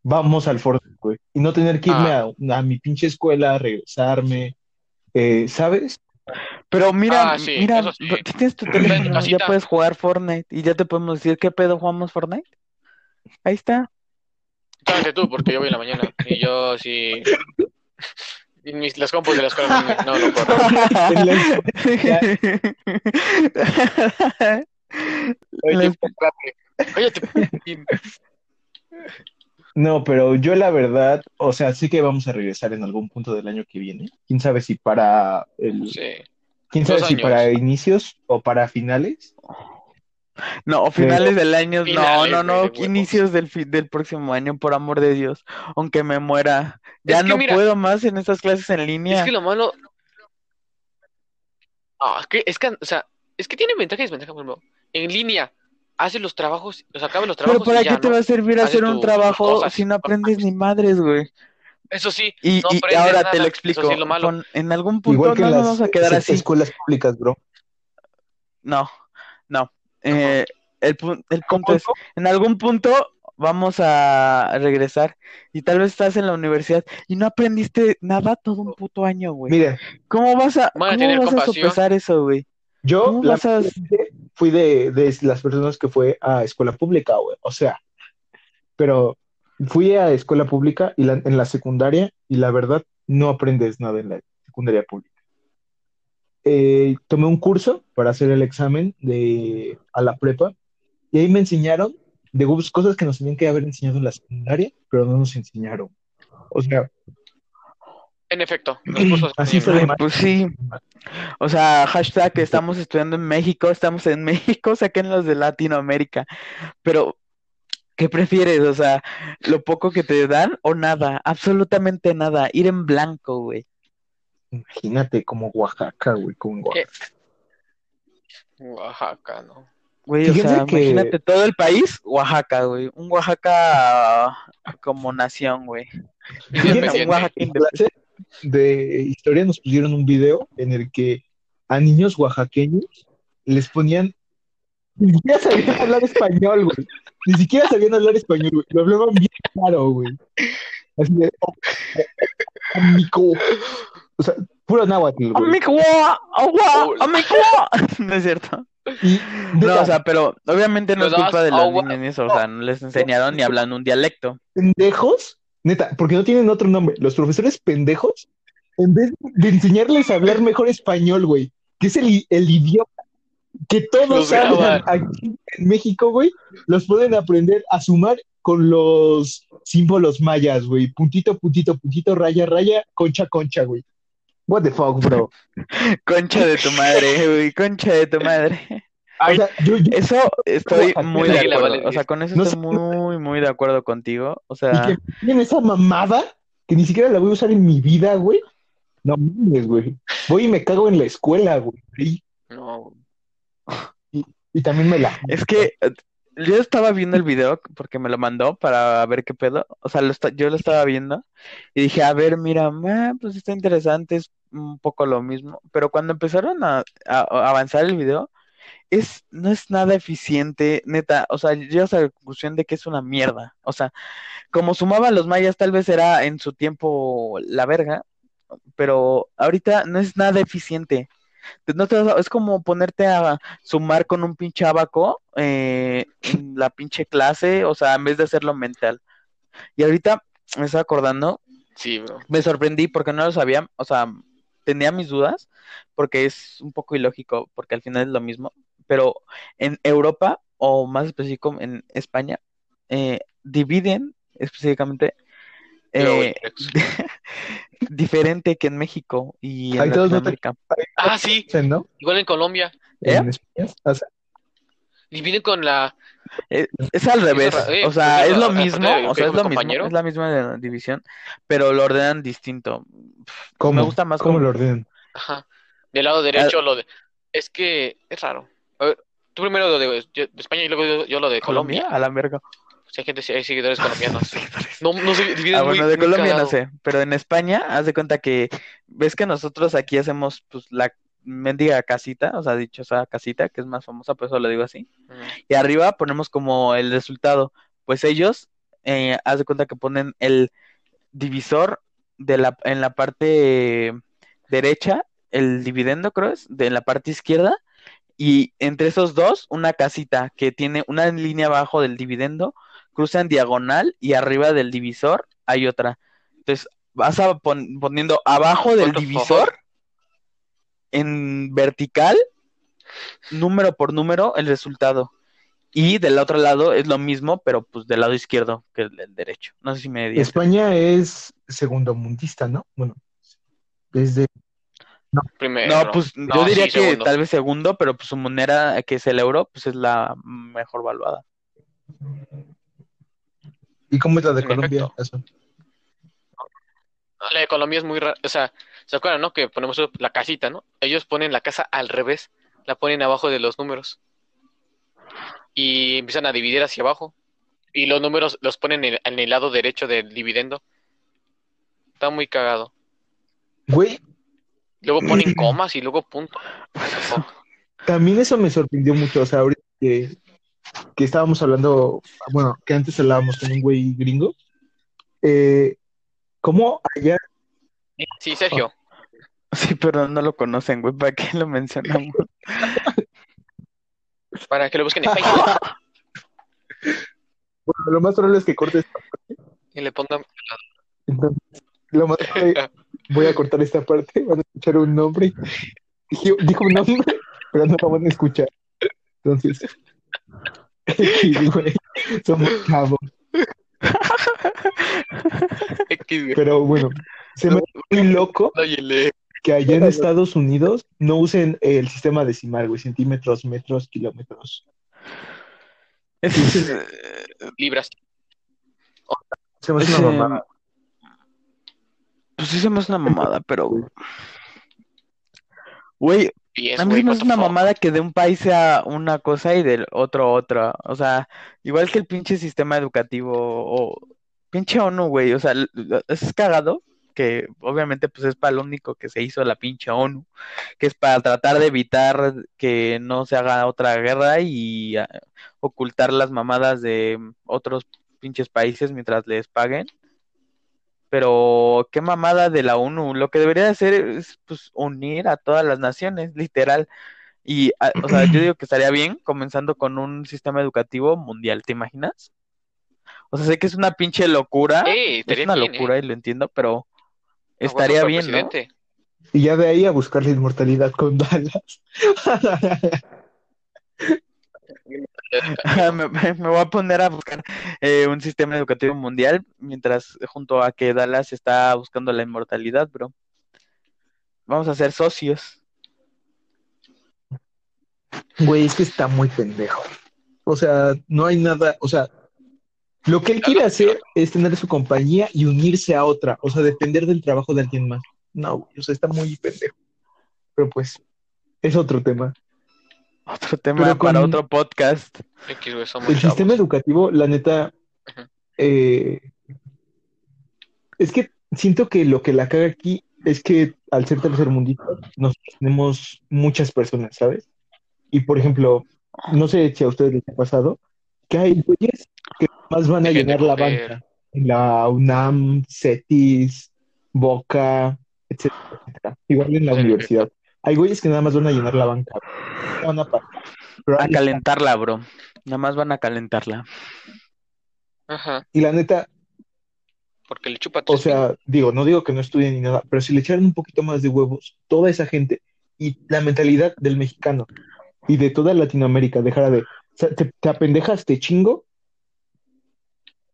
Vamos al Fortnite, güey. Y no tener que irme Ah. a, a mi pinche escuela, regresarme, eh, ¿sabes? Pero mira, Ah, sí, mira, eso sí. tienes tu teléfono, ya puedes jugar Fortnite y ya te podemos decir qué pedo jugamos Fortnite. Ahí está. Solamente tú, porque yo voy en la mañana. Y yo sí. y mis- las compus de la escuela no, no lo corro. Oye, Cállate. Y- No, pero yo la verdad, o sea, sí que vamos a regresar en algún punto del año que viene. Quién sabe si para el, Sí. quién sabe Dos si años. para inicios o para finales. No, finales del año, no, Finales, no, no, inicios del, fi- del próximo año, por amor de Dios, aunque me muera. Ya Es que no mira, puedo más en estas clases en línea. Es que lo malo. Ah, es que, es que, o sea, es que tiene ventajas y desventajas, por ejemplo. En línea, haces los trabajos, o sea, acabas los Pero trabajos ¿para y qué ya, te ¿no? va a servir hacer un trabajo cosas. si no aprendes ni madres, güey? Eso sí, Y, no y ahora nada, te lo eso explico. sí es lo malo. Con- en algún punto Igual que no nos vamos a quedar así. escuelas públicas, bro. No, no. Eh, el, el punto es, en algún punto vamos a regresar y tal vez estás en la universidad y no aprendiste nada todo un puto año, güey. Mira, ¿Cómo vas a, cómo vas a sopesar eso, güey? yo ¿Cómo la- vas a- fui de, de las personas que fue a escuela pública, güey. O sea, pero fui a escuela pública y la- en la secundaria y la verdad no aprendes nada en la secundaria pública. Eh, tomé un curso para hacer el examen de, a la prepa y ahí me enseñaron de gustos, cosas que nos tenían que haber enseñado en la secundaria, pero no nos enseñaron. O sea, En efecto, los cursos Así fue de. Pues sí. O sea, hashtag estamos estudiando en México, estamos en México, saquen los de Latinoamérica. Pero, ¿qué prefieres? O sea, lo poco que te dan o nada, absolutamente nada, ir en blanco, güey. Imagínate como Oaxaca, güey, como Oaxaca. Oaxaca, ¿no? Güey, o Fíjense sea, que- imagínate todo el país, Oaxaca, güey. Un Oaxaca como nación, güey. Un Oaxaca en clase de historia nos pusieron un video en el que a niños oaxaqueños les ponían, ni siquiera sabían hablar español, güey. Ni siquiera sabían hablar español, güey. Lo hablaban bien claro, güey. Así de, oh, amigo. O sea, puro náhuatl. ¡Agua! No es cierto. Y, No, o sea, pero obviamente no es culpa de los niños ni eso, o sea, no les enseñaron ni hablan un dialecto. pendejos, neta, porque no tienen otro nombre. Los profesores pendejos en vez de enseñarles a hablar mejor español, güey, que es el, el idioma que todos Los hablan graban. aquí en México, güey, los pueden aprender a sumar con los símbolos mayas, güey. Puntito, puntito, puntito, raya, raya, concha, concha, güey. What the fuck, bro. Concha de tu madre, güey, concha de tu madre. O sea, yo, yo- Eso estoy muy de acuerdo. vale O sea, con eso No estoy sé. muy, muy de acuerdo contigo. O y sea, que tienen esa mamada que ni siquiera la voy a usar en mi vida, güey. No mames, güey. Voy y me cago en la escuela, güey. Y, No. y también me la. es que yo estaba viendo el video porque me lo mandó para ver qué pedo. O sea, lo esta- yo lo estaba viendo y dije, a ver, mira, pues está interesante, es un poco lo mismo. Pero cuando empezaron a avanzar el video, es, no es nada eficiente, neta. O sea, llegas a la conclusión de que es una mierda. O sea, como sumaban los mayas, tal vez era en su tiempo la verga, pero ahorita no es nada eficiente. No te vas a- es como ponerte a sumar con un pinche abaco eh, en la pinche clase, o sea, en vez de hacerlo mental. Y ahorita me estaba acordando, Sí, bro. me sorprendí porque no lo sabía, o sea, tenía mis dudas, porque es un poco ilógico, porque al final es lo mismo, pero en Europa, o más específico en España, eh, dividen específicamente eh, diferente que en México y en te- Latinoamérica. Ah, sí. ¿no? Igual en Colombia. ¿Eh? En España. O sea, Dividen con la. Es al revés, eh, o sea, es lo mismo, o sea, es lo mismo, es la misma división, pero lo ordenan distinto. ¿cómo? Me gusta más ¿Cómo como- lo ordenan? Ajá. Del lado derecho, lo de. Es que es raro. A ver, tú primero lo de, yo- de España y luego yo, yo lo de Colombia, Colombia. a la verga. Hay gente, si hay seguidores colombianos. No, no dividen Ah, muy, bueno, de muy Colombia no sé, pero en España, haz de cuenta que ves que nosotros aquí hacemos pues la mendiga casita, o sea, dichosa casita, que es más famosa, por eso lo digo así. Mm. Y arriba ponemos como el resultado. Pues ellos, eh, haz de cuenta que ponen el divisor de la, en la parte derecha, el dividendo, creo es, de la parte izquierda, y entre esos dos, una casita que tiene una línea abajo del dividendo, cruza en diagonal y arriba del divisor hay otra. Entonces, vas a pon- poniendo abajo del divisor, en vertical, número por número, el resultado. Y del otro lado es lo mismo, pero pues del lado izquierdo que el del derecho. No sé si me di España es segundo mundista, ¿no? Bueno, desde Primero. No, pues yo No, diría sí, que segundo. tal vez segundo, pero pues su moneda, que es el euro, pues es la mejor valuada. ¿Y cómo es la de En Colombia? Eso. La de Colombia es muy rara. O sea, ¿se acuerdan, no? Que ponemos la casita, ¿no? Ellos ponen la casa al revés. La ponen abajo de los números. Y empiezan a dividir hacia abajo. Y los números los ponen en, en el lado derecho del dividendo. Está muy cagado. Güey, Luego ponen comas y luego punto. también eso me sorprendió mucho. O sea, ahorita que, que estábamos hablando, bueno, que antes hablábamos con un güey gringo, eh, ¿cómo allá Sí, Sergio. Sí, pero no lo conocen, güey, ¿para qué lo mencionamos? Para que lo busquen en Facebook. Bueno, lo más probable es que cortes. Y le pongan. Entonces, lo más probable- voy a cortar esta parte, van a escuchar un nombre. Dijo, dijo un nombre, pero no lo van a escuchar. Entonces, X, güey, somos chavos. X, güey. Pero bueno, se me hace muy loco que allá en Estados Unidos no usen el sistema decimal, güey, centímetros, metros, kilómetros. Es- Libras. Se me hace es, una eh, mamada. pues sí se me hace una mamada, pero... Güey, A mí me what hace the una mamada que de un país sea una cosa y del otro otra. O sea, igual que el pinche sistema educativo o pinche ONU, güey. O sea, es cagado que obviamente pues es para lo único que se hizo la pinche ONU, que es para tratar de evitar que no se haga otra guerra y ah, ocultar las mamadas de otros pinches países mientras les paguen. Pero qué mamada de la ONU. Lo que debería hacer es pues unir a todas las naciones, literal. Y, a- o sea, yo digo que estaría bien comenzando con un sistema educativo mundial, ¿te imaginas? O sea, sé que es una pinche locura, Eh, es una bien, locura eh. y lo entiendo, pero Ah, bueno, estaría bien, ¿no? Y ya de ahí a buscar la inmortalidad con Dallas. me, voy a poner a buscar eh, un sistema educativo mundial mientras junto a que Dallas está buscando la inmortalidad, bro. Vamos a ser socios. Güey, es que está muy pendejo. O sea, no hay nada, o sea, lo que él quiere hacer es tener su compañía y unirse a otra, o sea, depender del trabajo de alguien más. No, güey, o sea, está muy pendejo. Pero pues, es otro tema. Otro tema con- para otro podcast. X, güey, somos El chavos. sistema educativo, la neta, eh, es que siento que lo que la caga aquí es que al ser tercermundista, nosotros tenemos muchas personas, ¿sabes? Y por ejemplo, no sé si a ustedes les ha pasado, que hay güeyes que más van a llenar la banca. La UNAM, CETIS, Boca, etcétera, etcétera. Igual en la universidad. Hay güeyes que nada más van a llenar la banca. Van a A calentarla, bro. Nada más van a calentarla. Ajá, Y la neta, porque le chupa O tres sea, digo, no digo que no estudien ni nada, pero si le echaran un poquito más de huevos, toda esa gente y la mentalidad del mexicano y de toda Latinoamérica dejara de, o sea, te, te apendejas, te chingo,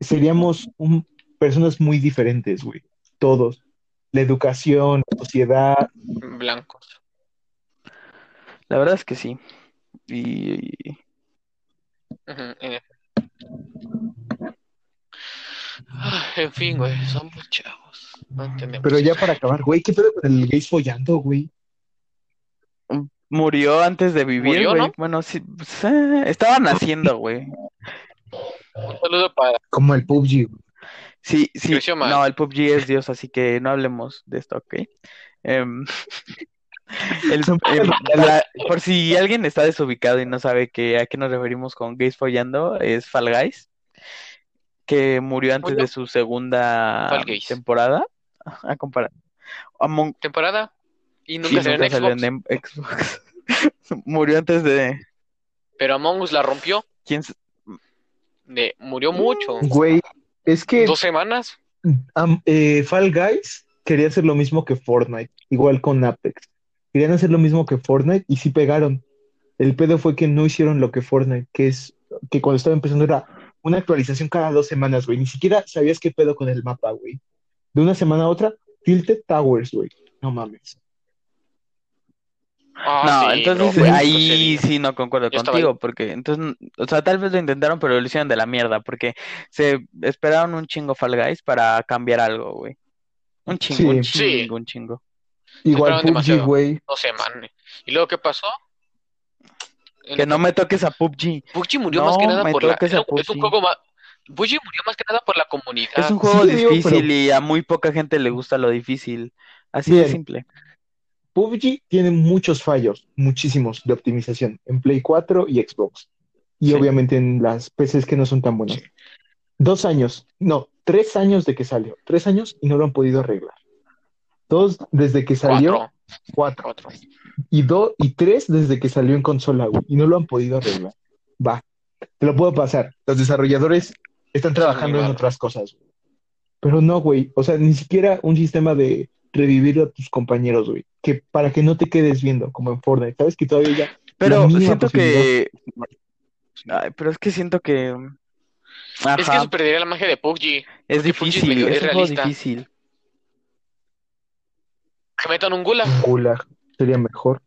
seríamos un- personas muy diferentes, güey, todos. La educación, la sociedad, blancos. La verdad es que sí. Y. Ah, En fin, güey, somos chavos. No entendemos. pero ya para acabar, güey, ¿qué pedo con el gays follando, güey? murió antes de vivir, Murió, güey. ¿no? Bueno, sí, pues, eh, estaba naciendo, güey. Un saludo para. Como el PUBG, güey. Sí, sí. No, el PUBG es Dios, así que no hablemos de esto, ¿ok? Em, el- la- por si alguien está desubicado y no sabe que, a qué nos referimos con gays follando, es Fall Guys, que murió antes ¿Murió? de su segunda Fall Guys. temporada. A comparar. Among- Temporada. Y nunca sí, salió nunca en salió en Xbox. Murió antes de. Pero Among Us la rompió. ¿Quién? De, murió mucho. Güey, es que Dos semanas. Eh, Fall Guys quería hacer lo mismo que Fortnite, igual con Apex. Querían hacer lo mismo que Fortnite y sí pegaron. El pedo fue que no hicieron lo que Fortnite, que es que cuando estaba empezando era una actualización cada dos semanas, güey. Ni siquiera sabías qué pedo con el mapa, güey. De una semana a otra, Tilted Towers, güey. No mames. Ah, No, sí, entonces bro, ahí sí no concuerdo Yo estaba contigo, porque entonces, o sea, tal vez lo intentaron, pero lo hicieron de la mierda, porque se esperaron un chingo Fall Guys para cambiar algo, güey. Un chingo, un. Sí. chingo, un chingo. Igual PUBG, demasiado. güey. No sé, man. ¿Y luego qué pasó? Que no me toques a PUBG. PUBG murió No más que nada me por la. Es un, es un PUBG. juego más. PUBG murió más que nada por la comunidad. Es un juego sí, digo, difícil pero- y a muy poca gente le gusta lo difícil. Así de Bien. simple. PUBG tiene muchos fallos, muchísimos de optimización en Play 4 y Xbox. Y Sí. obviamente en las PCs que no son tan buenas. Dos años, no, tres años de que salió. Tres años y no lo han podido arreglar. Dos desde que salió, Cuatro. cuatro. Cuatro. Y dos y tres desde que salió en consola, güey. Y no lo han podido arreglar. Va, te lo puedo pasar. Los desarrolladores están trabajando en otras cosas. güey. Pero no, güey. O sea, ni siquiera un sistema de revivir a tus compañeros, güey. Que para que no te quedes viendo, como en Fortnite. Sabes que todavía ya. Pero siento que. Ay, pero es que siento que. Es que eso perdería la magia de PUBG. es es difícil, es es realista. difícil. Que metan un gulag. Un gulag sería mejor.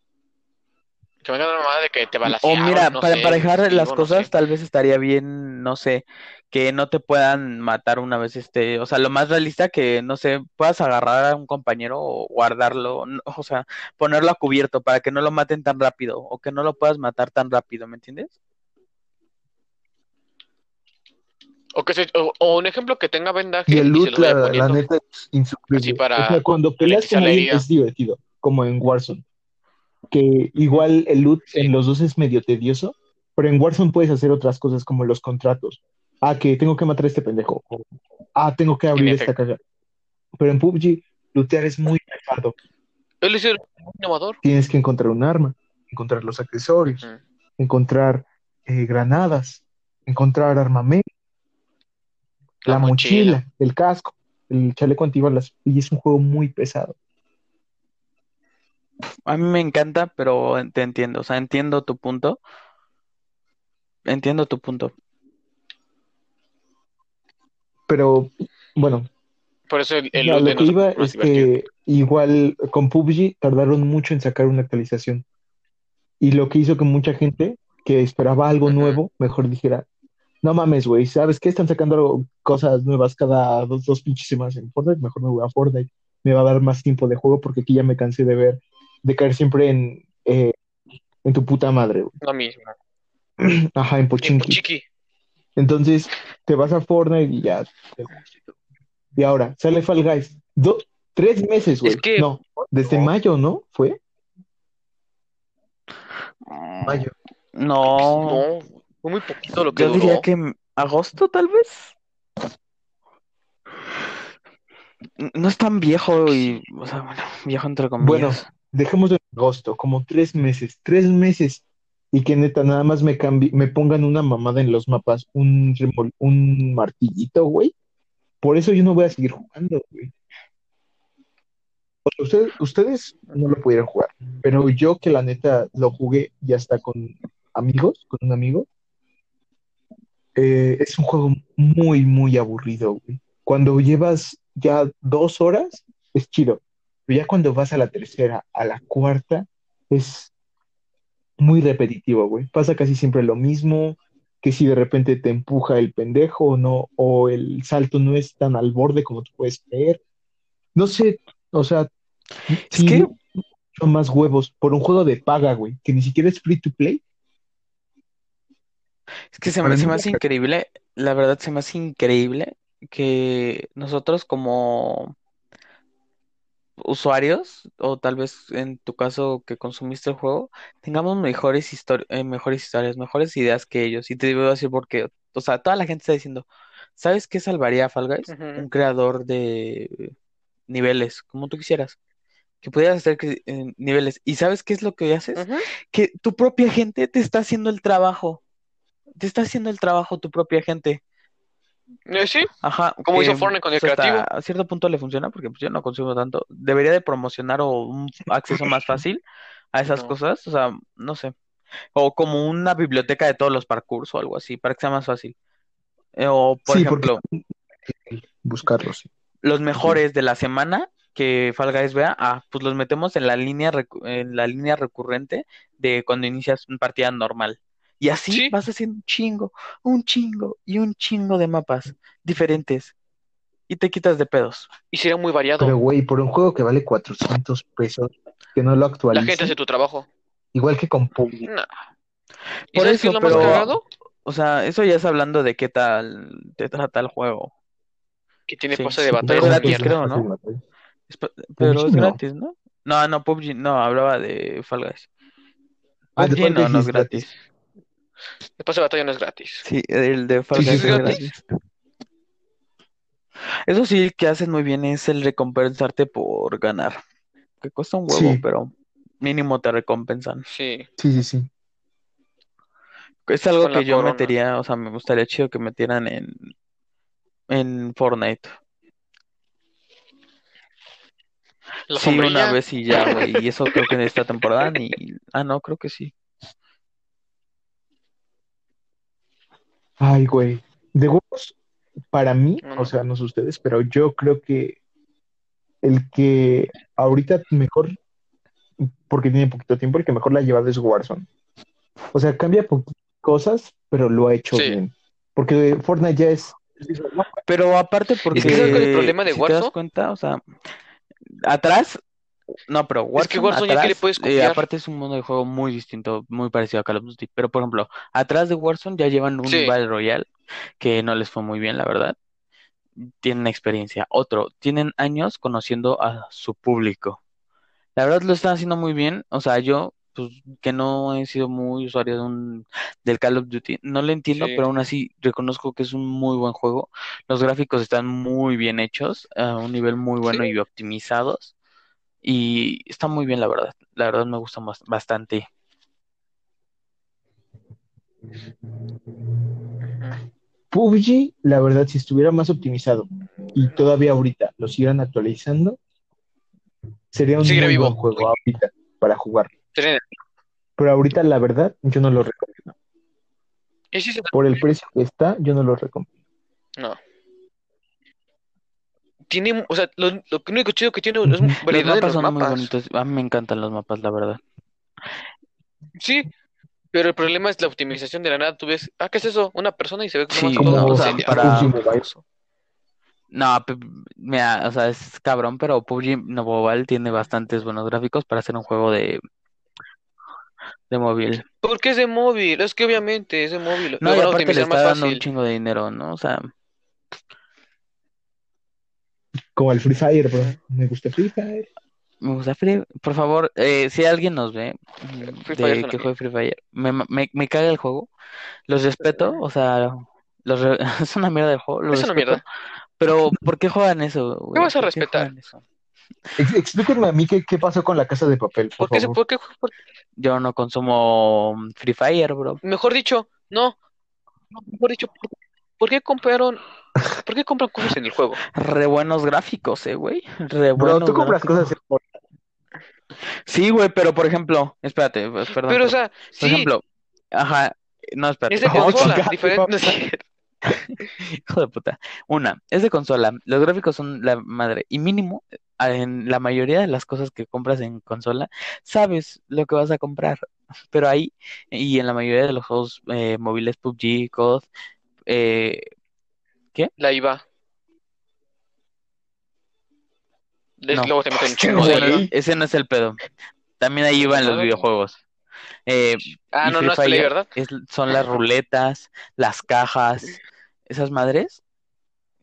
Que metan una mamada de que te O mira, no para sé, emparejar digo, las cosas, sé. tal vez estaría bien, no sé, que no te puedan matar una vez este, o sea, lo más realista que, no sé, puedas agarrar a un compañero o guardarlo, no, o sea, ponerlo a cubierto para que no lo maten tan rápido o que no lo puedas matar tan rápido, ¿me entiendes? O, que se- o, o un ejemplo que tenga vendaje Y el y se loot, lo la, neta, es insufrible. Así para O sea, cuando peleas con la alguien es divertido, como en Warzone. Que igual el loot Sí. en los dos es medio tedioso, pero en Warzone puedes hacer otras cosas como los contratos. Ah, que tengo que matar a este pendejo. O, ah, tengo que abrir esta caja. Pero en PUBG, lootear es muy pesado. Él es el innovador. Tienes que encontrar un arma, encontrar los accesorios, encontrar eh, granadas, encontrar armamento, la, La mochila, mochila. el casco, el chaleco antibalas. Y es un juego muy pesado. A mí me encanta, pero te entiendo. O sea, entiendo tu punto. Entiendo tu punto. Pero, bueno, Por eso el, el ya, loot lo que iba es que igual con PUBG tardaron mucho en sacar una actualización. Y lo que hizo que mucha gente que esperaba algo nuevo, mejor dijera, no mames, güey, ¿sabes qué? Están sacando algo- cosas nuevas cada dos, dos pinches semanas en Fortnite, mejor me voy a Fortnite. Me va a dar más tiempo de juego porque aquí ya me cansé de ver, de caer siempre en, eh, en tu puta madre, güey. Lo mismo. Ajá, en Pochinki. Entonces, te vas a Fortnite y ya. te- Y ahora, sale Fall Guys. Dos, tres meses, güey. Es que- No, desde No. mayo, ¿no? ¿Fue? Mayo. No, No, fue muy poquito lo que yo diría que en agosto tal vez. No es tan viejo y, o sea, bueno, viejo entre Bueno, comillas. dejemos de agosto, como tres meses, tres meses. Y que neta, nada más me cambi- me pongan una mamada en los mapas, un, remol- un martillito, güey. Por eso yo no voy a seguir jugando, güey. Ustedes, ustedes no lo pudieron jugar, pero yo que la neta lo jugué y hasta con amigos, con un amigo, eh, es un juego muy, muy aburrido, güey. Cuando llevas ya dos horas, es chido. Pero ya cuando vas a la tercera, a la cuarta, es muy repetitivo, güey. Pasa casi siempre lo mismo, que si de repente te empuja el pendejo o no, o el salto no es tan al borde como tú puedes creer. No sé, o sea, Es sí, que- son más huevos por un juego de paga, güey, que ni siquiera es free to play. Es que se Para me, se mí me la hace ca- increíble, la verdad se me hace increíble que nosotros como usuarios, o tal vez en tu caso que consumiste el juego, tengamos mejores histori- eh, mejores historias, mejores ideas que ellos. Y te digo decir porque, o sea, toda la gente está diciendo, ¿sabes qué salvaría a Fall Guys? Ujú. Un creador de niveles, como tú quisieras. Que pudieras hacer que- eh, niveles. ¿Y sabes qué es lo que haces? Ujú. Que tu propia gente te está haciendo el trabajo. Te está haciendo el trabajo tu propia gente. Eh, sí, Ajá, Como hizo que, Fortnite con el pues, creativo. a cierto punto le funciona porque pues yo no consumo tanto. Debería de promocionar o un acceso más fácil a esas No. cosas, o sea, no sé. O como una biblioteca de todos los parkours o algo así, para que sea más fácil. Eh, o, por Sí, porque- ejemplo, Buscarlos. sí. los mejores de la semana que Fall Guys vea, ah, pues los metemos en la línea recu- en la línea recurrente de cuando inicias una partida normal. Y así Sí. vas haciendo un chingo, un chingo y un chingo de mapas diferentes. Y te quitas de pedos. Y sería muy variado. Pero, güey, por un juego que vale 400 pesos, que no lo La actualicen, gente hace tu trabajo. igual que con PUBG. Nah. ¿Y Por sabes qué eso, es lo más pero- cagado? O sea, eso ya es hablando de qué tal te trata el juego. Que tiene Sí, pase de sí, batalla pero esa gratis, creo, ¿no? Es Pero PUBG es no. gratis, ¿no? No, no, PUBG, no, hablaba de Fall Guys. Ah, de PUBG Fall no, Guys no es es gratis. El pase de batalla no es gratis. Sí, el de Fall sí, es gratis. gratis. Eso sí, que hacen muy bien es el recompensarte por ganar. Que cuesta un huevo, Sí. pero mínimo te recompensan. Sí. Sí, sí, sí. Es algo Con que yo corona. metería, o sea, me gustaría chido que metieran en, en Fortnite. La Sí, una vez y ya, güey. Y eso creo que en esta temporada ni... Ah, no, creo que sí. Ay, güey. De huevos, para mí, No, no. o sea, no sé ustedes, pero yo creo que el que ahorita mejor, porque tiene poquito tiempo, el que mejor la ha llevado es Warzone. O sea, cambia cosas, pero lo ha hecho Sí. bien. Porque Fortnite ya es... Pero aparte porque... que ¿sabes cuál es el problema de si te das Warzone? cuenta, o sea, atrás... No, pero Es que Warzone Warzone ya que le puedes eh, copiar. aparte es un mundo de juego muy distinto, muy parecido a Call of Duty. Pero, por ejemplo, atrás de Warzone ya llevan un Sí. Battle Royale que no les fue muy bien, la verdad. Tienen experiencia. Otro, tienen años conociendo a su público. La verdad lo están haciendo muy bien. O sea, yo, pues, que no he sido muy usuario de un, del Call of Duty, no le entiendo, Sí. pero aún así reconozco que es un muy buen juego. Los gráficos están muy bien hechos, a un nivel muy bueno Sí. y optimizados. Y está muy bien, la verdad. La verdad me gusta bas- bastante. PUBG, la verdad, si estuviera más optimizado y todavía ahorita lo siguieran actualizando, sería un Seguiría muy vivo. buen juego ahorita. para jugar. Pero ahorita, la verdad, yo no lo recomiendo. y sí se- Por el precio que está, yo no lo recomiendo. No. Tiene, o sea, lo, lo único chido que tiene es. Los variedad mapas los son muy mapas. bonitos. A mí me encantan los mapas, la verdad. Sí, pero el problema es la optimización de la nada. Tú ves, ah, ¿qué es eso? Una persona y se ve como Sí, todo como, o sea, para-. No, mira, o sea, es cabrón, pero PUBG Mobile tiene bastantes buenos gráficos para hacer un juego de, de móvil. Porque es de móvil, es que obviamente es de móvil. No, Lo y van a aparte le optimizar está más dando un chingo de dinero, ¿no? O sea, Como el Free Fire, bro. Me gusta Free Fire. me gusta Free. Por favor, eh, si alguien nos ve mm, Free Fire es de que juegue Free Fire, me, me, me caga el juego. Los respeto, o sea, los re- es una mierda el juego, los Es una mierda. Pero, ¿por qué juegan eso, güey? vas a ¿Por qué respetar? explíquenme a mí qué, qué pasó con la casa de papel, por ¿Por qué, favor. por qué- por- Yo no consumo mm, Free Fire, bro. mejor dicho, no, no, mejor dicho, ¿por, qué compraron, por qué compran cosas en el juego? Re buenos gráficos, eh, güey. Re Bro, buenos tú compras gráficos. cosas en Sí, güey, pero por ejemplo, espérate, pues, perdón. Pero, o sea, Por sí, ejemplo, ajá, no, espérate. es de Oh, consola, chica, diferente. Hijo de puta. Una, es de consola. Los gráficos son la madre. Y mínimo, en la mayoría de las cosas que compras en consola, sabes lo que vas a comprar. Pero ahí, y en la mayoría de los juegos eh, móviles, PUBG, COD, eh, La IVA. Les- No. Luego te meten un Qué chingo de ese, no, IVA. güey. ese no es el pedo. También ahí van los videojuegos. Eh, Ah, no, no es Fire ¿verdad? es- son las ruletas, las cajas, esas madres.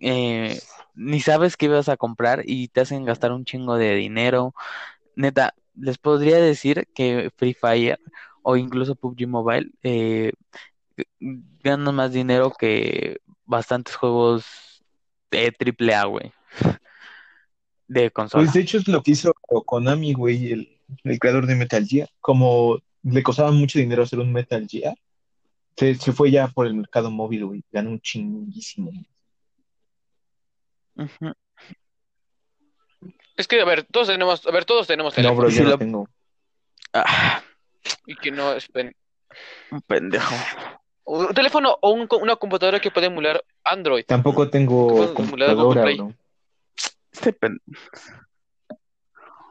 eh, ni sabes qué ibas a comprar y te hacen gastar un chingo de dinero. Neta, les podría decir que Free Fire o incluso PUBG Mobile eh, ganan más dinero que bastantes juegos de triple A, güey, de consola. Pues de hecho es lo que hizo Konami, güey, el, el creador de Metal Gear. Como le costaba mucho dinero hacer un Metal Gear, se, se fue ya por el mercado móvil, güey. Ganó un chinguísimo. Es que, a ver, todos tenemos, a ver, todos tenemos No, teléfono. bro, Sí yo no lo- tengo. Ah, Y que no es pen- un pendejo. Un teléfono o un co- una computadora que puede emular Android. Tampoco tengo computadora, Play. bro. Este pen-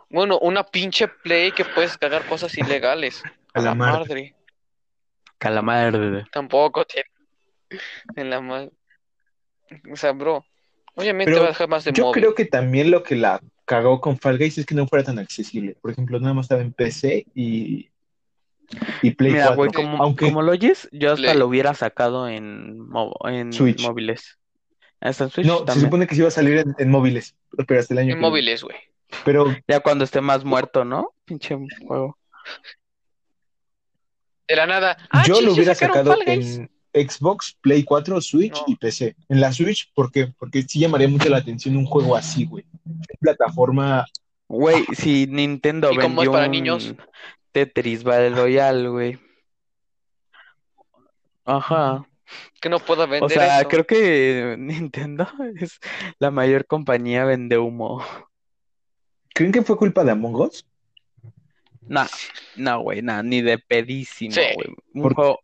Bueno, una pinche Play que puedes cargar cosas ilegales. A la Calamar. madre. Calamar. Tampoco tiene. En la madre. O sea, bro. Obviamente Pero va a dejar más de Yo móvil. creo que también lo que la cagó con Fall Guys es que no fuera tan accesible. Por ejemplo, nada más estaba en PC y, y Play Mira, 4. güey, como, Aunque como lo oyes, yo hasta Play. lo hubiera sacado en, en Switch. móviles. Hasta en Switch no, se supone que sí iba a salir en, en móviles, pero hasta el año En que móviles, güey. Pero Ya cuando esté más muerto, ¿no? Pinche juego. De la nada. Ah, yo chis, lo hubiera sacado en Xbox, Play 4, Switch No. y PC. En la Switch, ¿por qué? Porque sí llamaría mucho la atención un juego así, güey. Plataforma, Güey, si Nintendo ¿Y cómo es vendió para un niños? Tetris Battle Royale, güey. Ajá. Que no puedo O vender sea, eso. creo que Nintendo es la mayor compañía vende humo. ¿creen que fue culpa de Among Us? No, no, güey, no, ni de pedísimo, güey.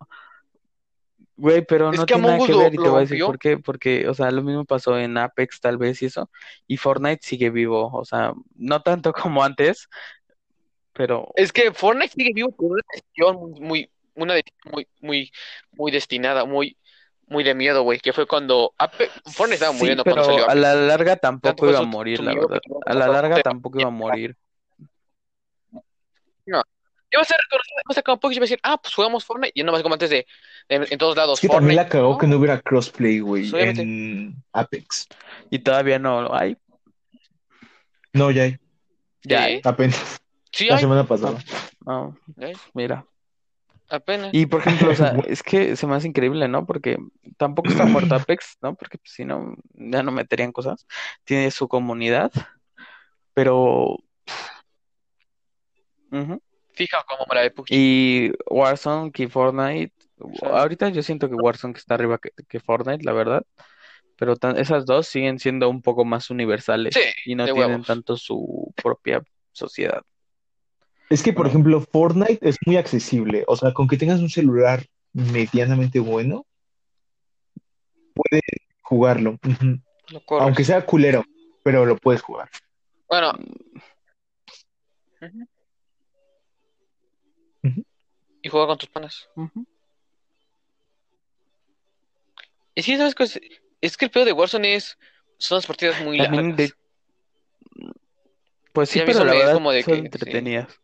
Güey, pero Es no que tiene nada que ver y te voy a decir por qué. Porque, o sea, lo mismo pasó en Apex tal vez y eso. Y Fortnite sigue vivo. O sea, no tanto como antes, pero Es que Fortnite sigue vivo con una decisión muy, una decisión muy, muy, muy destinada, muy, muy de miedo, güey. Que fue cuando Ape- Fortnite estaba sí, muriendo cuando pero salió a la larga tampoco iba a morir, la verdad. A la cuando larga tampoco iba a morir. Iba a ser reconocido, como Apex y iba a decir, ah, pues jugamos Fortnite. Y nomás como antes de, de- en todos lados, Es que también Fortnite. la cagó No, que no hubiera crossplay, güey, Pues, en Apex. Y todavía no lo hay. No, ya hay, Ya ¿Sí? hay. apenas, Sí la hay, semana pasada. No, ¿eh? mira. apenas. Y por ejemplo, o sea, es que se me hace increíble, ¿no? Porque tampoco está muerto Apex, ¿no? Porque pues, si no, ya no meterían cosas. Tiene su comunidad, pero... Fija como la de. Y Warzone, que Fortnite. Ahorita yo siento que Warzone que está arriba que, que Fortnite, la verdad. Pero tan- esas dos siguen siendo un poco más universales Sí, y no tienen huevos. tanto su propia sociedad. Es que, por Bueno. ejemplo, Fortnite es muy accesible. O sea, con que tengas un celular medianamente bueno, puedes jugarlo. Aunque sea culero, pero lo puedes jugar. Bueno. Y juega con tus panas. Y sí, ¿sabes qué? Es, es que el pedo de Warzone es. Son las partidas muy También largas. de- Pues sí, pero la es verdad como de son que, sí. entretenidas.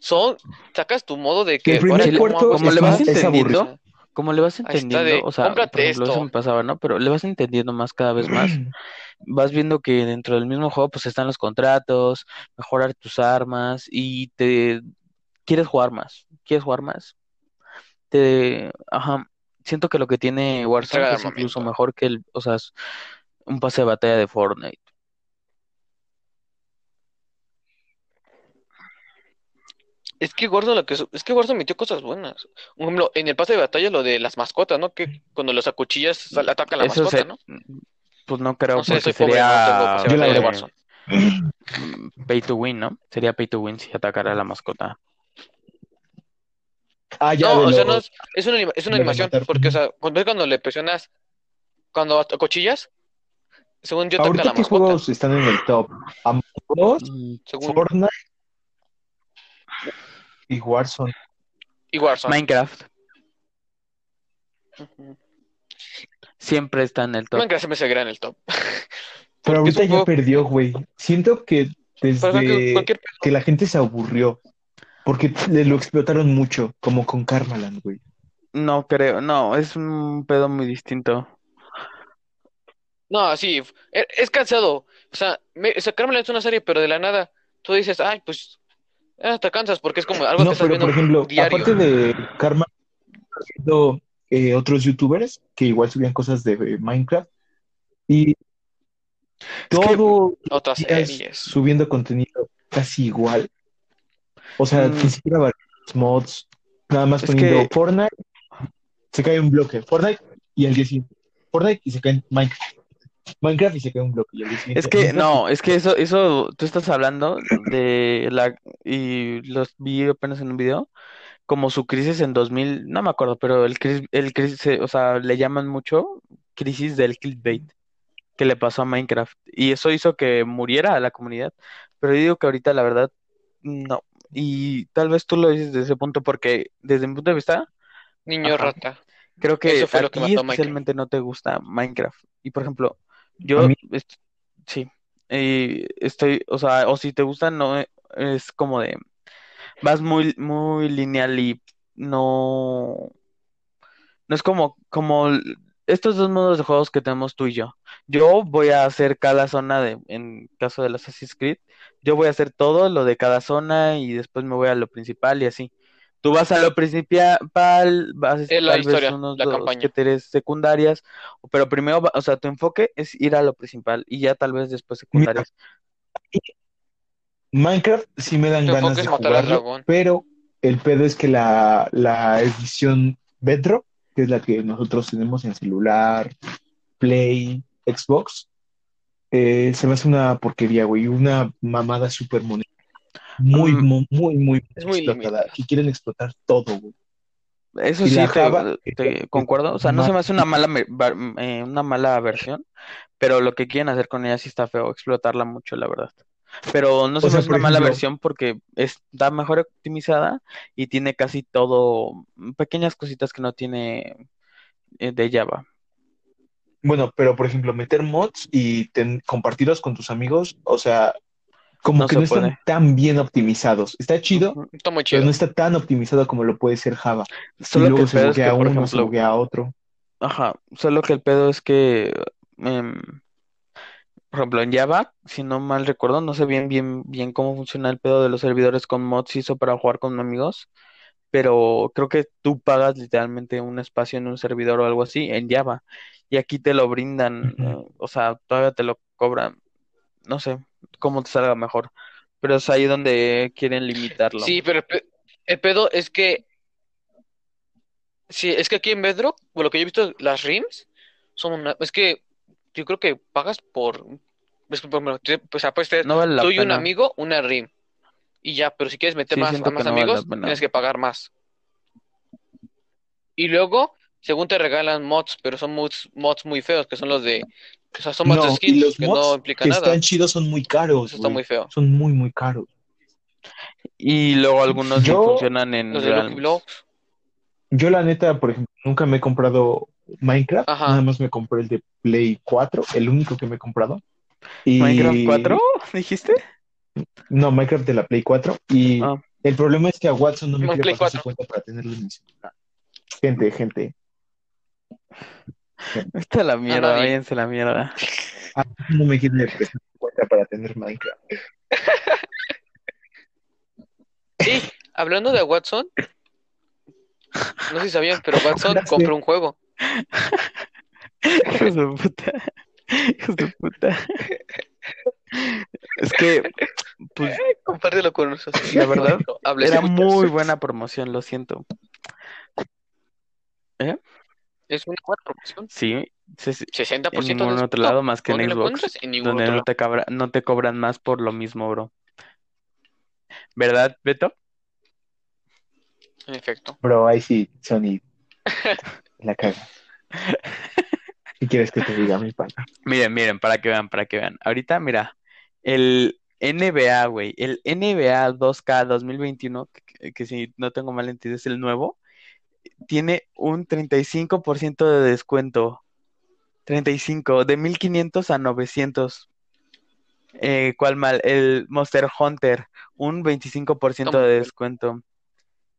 Son. Sacas tu modo de que. El primer ahora, ¿cómo puerto hago como es le vas entendiendo, como le vas entendiendo, de, o sea, por ejemplo, eso esto. me pasaba, ¿no? Pero le vas entendiendo más cada vez más. Vas viendo que dentro del mismo juego pues están los contratos, mejorar tus armas y te quieres jugar más, quieres jugar más. Te, ajá, siento que lo que tiene Warzone es incluso armamento. mejor que el, o sea, un pase de batalla de Fortnite. Es que Warzone lo que es, es que Warzone metió cosas buenas. Por ejemplo, en el pase de batalla lo de las mascotas, ¿no? Que cuando los acuchillas sal- atacan la Eso mascota, se- ¿no? pues no creo No sé, porque soy pobre, no tengo sería mm, pay to win, ¿no? Sería pay to win si atacara a la mascota. Ah, ya, No, o sea, no es, es una, es una animación, porque, o sea, cuando, cuando le presionas, cuando acuchillas, según yo ataca a Ahorita, la ¿qué mascota. juegos están en el top? Among Us, Mm, Según Fortnite y Warzone. y Warzone. Minecraft siempre está en el top. Minecraft se me seguirá en el top. Pero ahorita ya juego- perdió, güey. Siento que desde cualquier que la gente se aburrió, porque le lo explotaron mucho, como con Karmaland, güey. No creo, no, es un pedo muy distinto. No, sí, e- es cansado. O sea, me, o sea, Carmen es una serie, pero de la nada tú dices, ay, pues, ah, te cansas porque es como algo No, que estás pero por ejemplo, diario. aparte de Karma, viendo eh, otros youtubers que igual subían cosas de eh, Minecraft y que- todo Otras días series. subiendo contenido casi igual. O sea, Mm. ni siquiera varios mods, nada más Es poniendo que- Fortnite, se cae un bloque, Fortnite y el día siguiente, Fortnite y se cae Minecraft. Minecraft y se cae un bloque y el día siguiente. Es que Minecraft no, es que eso, eso, tú estás hablando de la, y los vi apenas en un video, como su crisis en 2000, no me acuerdo, pero el crisis, el crisis, o sea, le llaman mucho crisis del clickbait que le pasó a Minecraft, y eso hizo que muriera a la comunidad, pero yo digo que ahorita la verdad, no, y tal vez tú lo dices desde ese punto, porque desde mi punto de vista, Niño Ajá. rata. Creo que Eso fue a lo que ti mató a Minecraft. especialmente no te gusta Minecraft. Y por ejemplo, yo est- sí, eh, estoy, o sea, o si te gusta, no e- es como de, vas muy, muy lineal y no, no es como, como estos dos modos de juegos que tenemos tú y yo. Yo voy a hacer cada zona de, en caso del Assassin's Creed, yo voy a hacer todo lo de cada zona y después me voy a lo principal y así. Tú vas a lo principal, vas a Es la tal vez historia, unos la dos campaña. que tres secundarias, pero primero, o sea, tu enfoque es ir a lo principal y ya tal vez después secundarias. Minecraft sí me dan Tu ganas de jugarlo, pero el pedo es que la, la edición Bedrock, que es la que nosotros tenemos en celular, Play, Xbox, eh, se me hace una porquería, güey, una mamada súper moneda. Muy, Mm. mu- muy, muy, Es muy explotada. Que quieren explotar todo, güey. Eso Y sí te, Java, te concuerdo, o sea, no se me hace una mala eh, una mala versión, pero lo que quieren hacer con ella sí está feo, explotarla mucho, la verdad. Pero no se me sea, hace una mala versión porque está mejor optimizada y tiene casi todo, pequeñas cositas que no tiene eh, de Java. Bueno, pero por ejemplo, meter mods y ten- compartirlos con tus amigos, o sea, como No que no están puede. tan bien optimizados. Está chido. Está muy pero chido. no está tan optimizado como lo puede ser Java. Solo que luego se es que, uno, se buguea otro. Ajá, solo que el pedo es que, em, por ejemplo, en Java, si no mal recuerdo, no sé bien, bien, bien cómo funciona el pedo de los servidores con mods y eso para jugar con amigos, pero creo que tú pagas literalmente un espacio en un servidor o algo así en Java, y aquí te lo brindan, eh, o sea, todavía te lo cobran, no sé cómo te salga mejor, pero es ahí donde quieren limitarlo. Sí, pero el, pe- el pedo es que. Sí, es que aquí en Bedrock, por lo que yo he visto, las rims son una. Es que yo creo que pagas por Pues, por ejemplo, tú- pues apuestas No vale tú y un amigo, una rim. Y ya, pero si quieres meter Sí, más, a más que no amigos, tienes que pagar más. Y luego, según te regalan mods, pero son mods, mods muy feos, que son los de. O sea, son No, y skins los que mods no implican que nada. están chidos son muy caros, Eso está muy feo. Son muy, muy caros. Y luego algunos Yo- funcionan en Los de. Blocks. Yo, la neta, por ejemplo, nunca me he comprado Minecraft. Ajá. Nada más me compré el de Play 4, el único que me he comprado. Y... ¿Minecraft 4? ¿Dijiste? No, Minecraft de la Play 4. Y Ah. el problema es que a Watson no me No, quiere pasar su 4. cuenta para tenerlo en mi celular. Gente, gente. Esta es la mierda, nadie. váyanse a la mierda. No me quiere prestar cuenta para tener Minecraft. Sí, hablando de Watson, no sé si sabían, pero Watson compró sí. un juego. Hijos de puta. Hijos de puta. Es que, pues, Compártelo con nosotros. La verdad, Hables era muy buena promoción, lo siento. Es una buena promoción. Sí, se- se- 60% en de ningún otro lado más que en ¿Dónde lo Xbox? En ningún donde otro no te cabra- no te cobran más por lo mismo, bro. ¿Verdad, Beto? En efecto. Bro, ahí sí, Sony la caga. ¿Qué quieres que te diga, mi pana? Miren, miren, para que vean, para que vean. Ahorita, mira, el NBA, güey, el NBA 2K 2021, que, que si no tengo mal entendido es el nuevo, tiene un 35% de descuento. 35, de 1500 a 900. Eh, ¿cuál mal? El Monster Hunter, un 25% Toma. de descuento.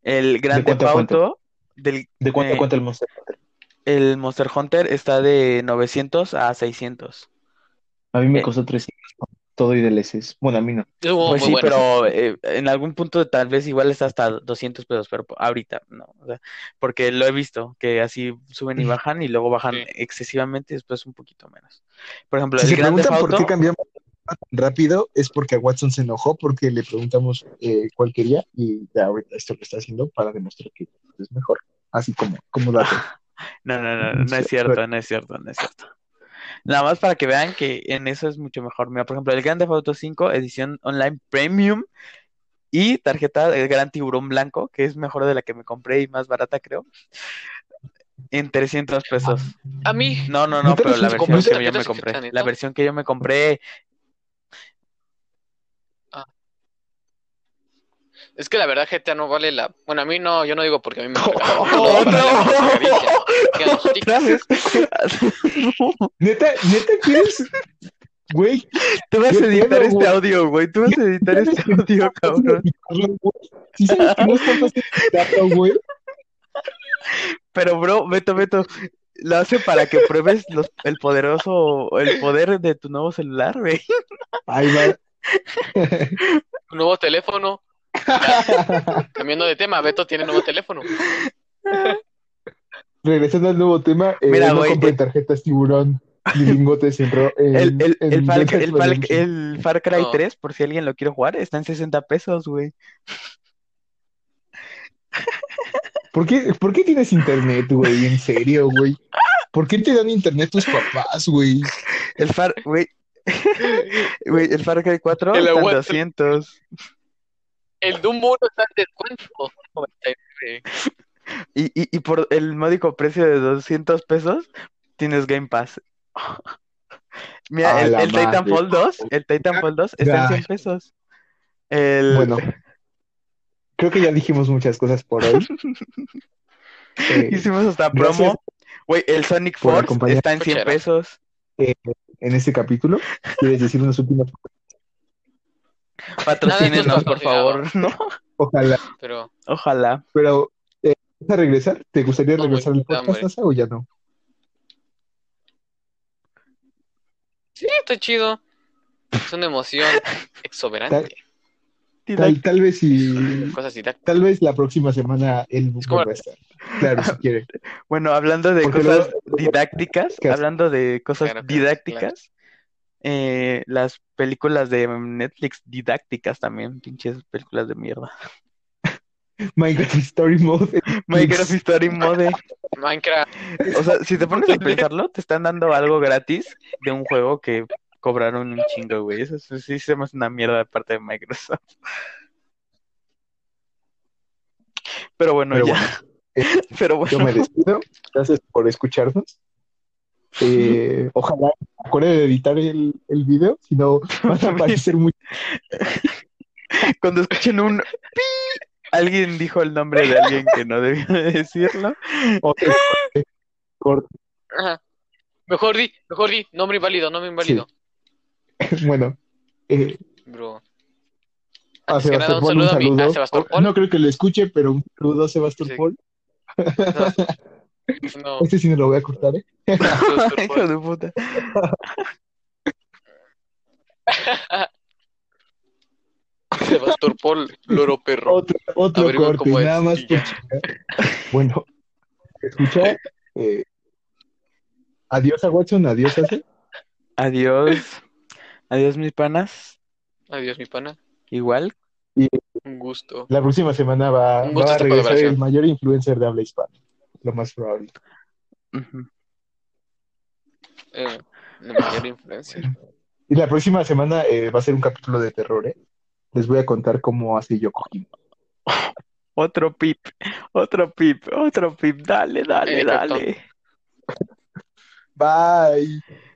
El Grand Theft? Auto, del, ¿De cuánto Eh, a cuánto el Monster Hunter? el Monster Hunter está de 900 a 600. A mí me eh. costó 300 con todo y DLCs. Bueno, a mí no. Pues sí, bueno. pero eh, en algún punto tal vez igual está hasta 200 pesos, pero ahorita no, o sea, porque lo he visto, que así suben y bajan y luego bajan Sí. excesivamente y después un poquito menos. Por ejemplo, Si el se Grand preguntan por qué cambiamos tan rápido, es porque a Watson se enojó porque le preguntamos eh, cuál quería y ya ahorita esto lo está haciendo para demostrar que es mejor. Así como, como dato. no, no, no, no es cierto, no es cierto, no es cierto. Nada más para que vean que en eso es mucho mejor. Mira, por ejemplo, el Grand Theft Auto 5, edición online premium y tarjeta del Gran Tiburón Blanco, que es mejor de la que me compré y más barata, creo, en 300 pesos. A mí, No, no, ¿No no, pero la versión que yo me ¿Tarjetas compré. La no? versión que yo me compré. es que la verdad GTA no vale la... Bueno, a mí no, yo no digo porque a mí me Oh, no. Para Otra vez. Neta, neta, ¿quieres? Güey, Tú vas a ¿Qué editar este audio, güey. Tú vas a editar este audio, cabrón. Si sabes que no es tanto ese dato, güey. Pero, bro, Beto, Beto, lo hace para que pruebes los, el poderoso, el poder de tu nuevo celular, güey. Ahí va. Nuevo teléfono. Cambiando de tema, Beto tiene nuevo teléfono. Regresando al nuevo tema, eh, Mira, no compré eh, tarjetas tiburón ni lingotes en, ro- en, El, el, en el, Far, Far, el Far Cry No. 3, por si alguien lo quiere jugar, está en 60 pesos, güey. ¿Por qué, ¿Por qué tienes internet, güey? En serio, güey. ¿Por qué te dan internet tus papás, güey? El Far, güey. Güey, el Far Cry 4 El está en aguante. 200. El Doom 1 está en descuento. 99. Y, y, y por el módico precio de 200 pesos, tienes Game Pass. Mira, A el, el Titanfall madre. 2, el Titanfall 2 está en 100 pesos. El, Bueno, creo que ya dijimos muchas cosas por hoy. Eh, hicimos hasta promo. Güey, el Sonic Force está en 100 Escuchera. pesos. en este capítulo, ¿quieres decir unas últimas? Patrocínenos, por favor, ¿no? Ojalá. Pero Ojalá. Pero, eh, ¿vas a regresar? ¿Te gustaría No, regresar al podcast. Asa, o ya no? sí, está chido. Es una emoción exuberante. Tal, tal vez si, Cosas didácticas. tal vez la próxima semana él vuelva a estar. Claro, si quiere. Bueno, hablando de Porque cosas didácticas, hablando de cosas Claro, claro, didácticas, eh, las películas de Netflix didácticas también, pinches películas de mierda. Minecraft Story Mode. Minecraft Story Mode. Minecraft. O sea, si te pones a pensarlo, te están dando algo gratis de un juego que cobraron un chingo, güey. Eso sí sí se me hace una mierda de parte de Microsoft. Pero bueno, Pero ya. bueno, eh, Pero yo bueno, me despido. Gracias por escucharnos. Eh, ojalá acuerde de editar el, el video, si no van a aparecer muy... cuando escuchen un pi, alguien dijo el nombre de alguien que no debía de decirlo. Ajá. Mejor di, mejor di, nombre inválido, nombre inválido. Bueno, eh, Bro. a Antes que nada, un saludo a, a. Sebastopol. No creo que lo escuche, pero un saludo a Sebastopol. No, Este sí me lo voy a cortar, ¿eh? Hijo de puta. Sebastopol, loro perro. Otro, otro Averigua corte, cómo es, nada más por. Bueno, escucha. eh, adiós a Watson, adiós a. Adiós. Adiós, mis panas. Adiós, mi pana. Igual. Un gusto. La próxima semana va, a regresar el mayor influencer de habla hispana. Lo más probable. Ujú. Eh, la mayor influencia. Y la próxima semana eh, va a ser un capítulo de terror, ¿eh? Les voy a contar cómo hace Yoko Himo. Otro pip. Otro pip. Otro pip. Dale, dale, Eh, dale. Bye.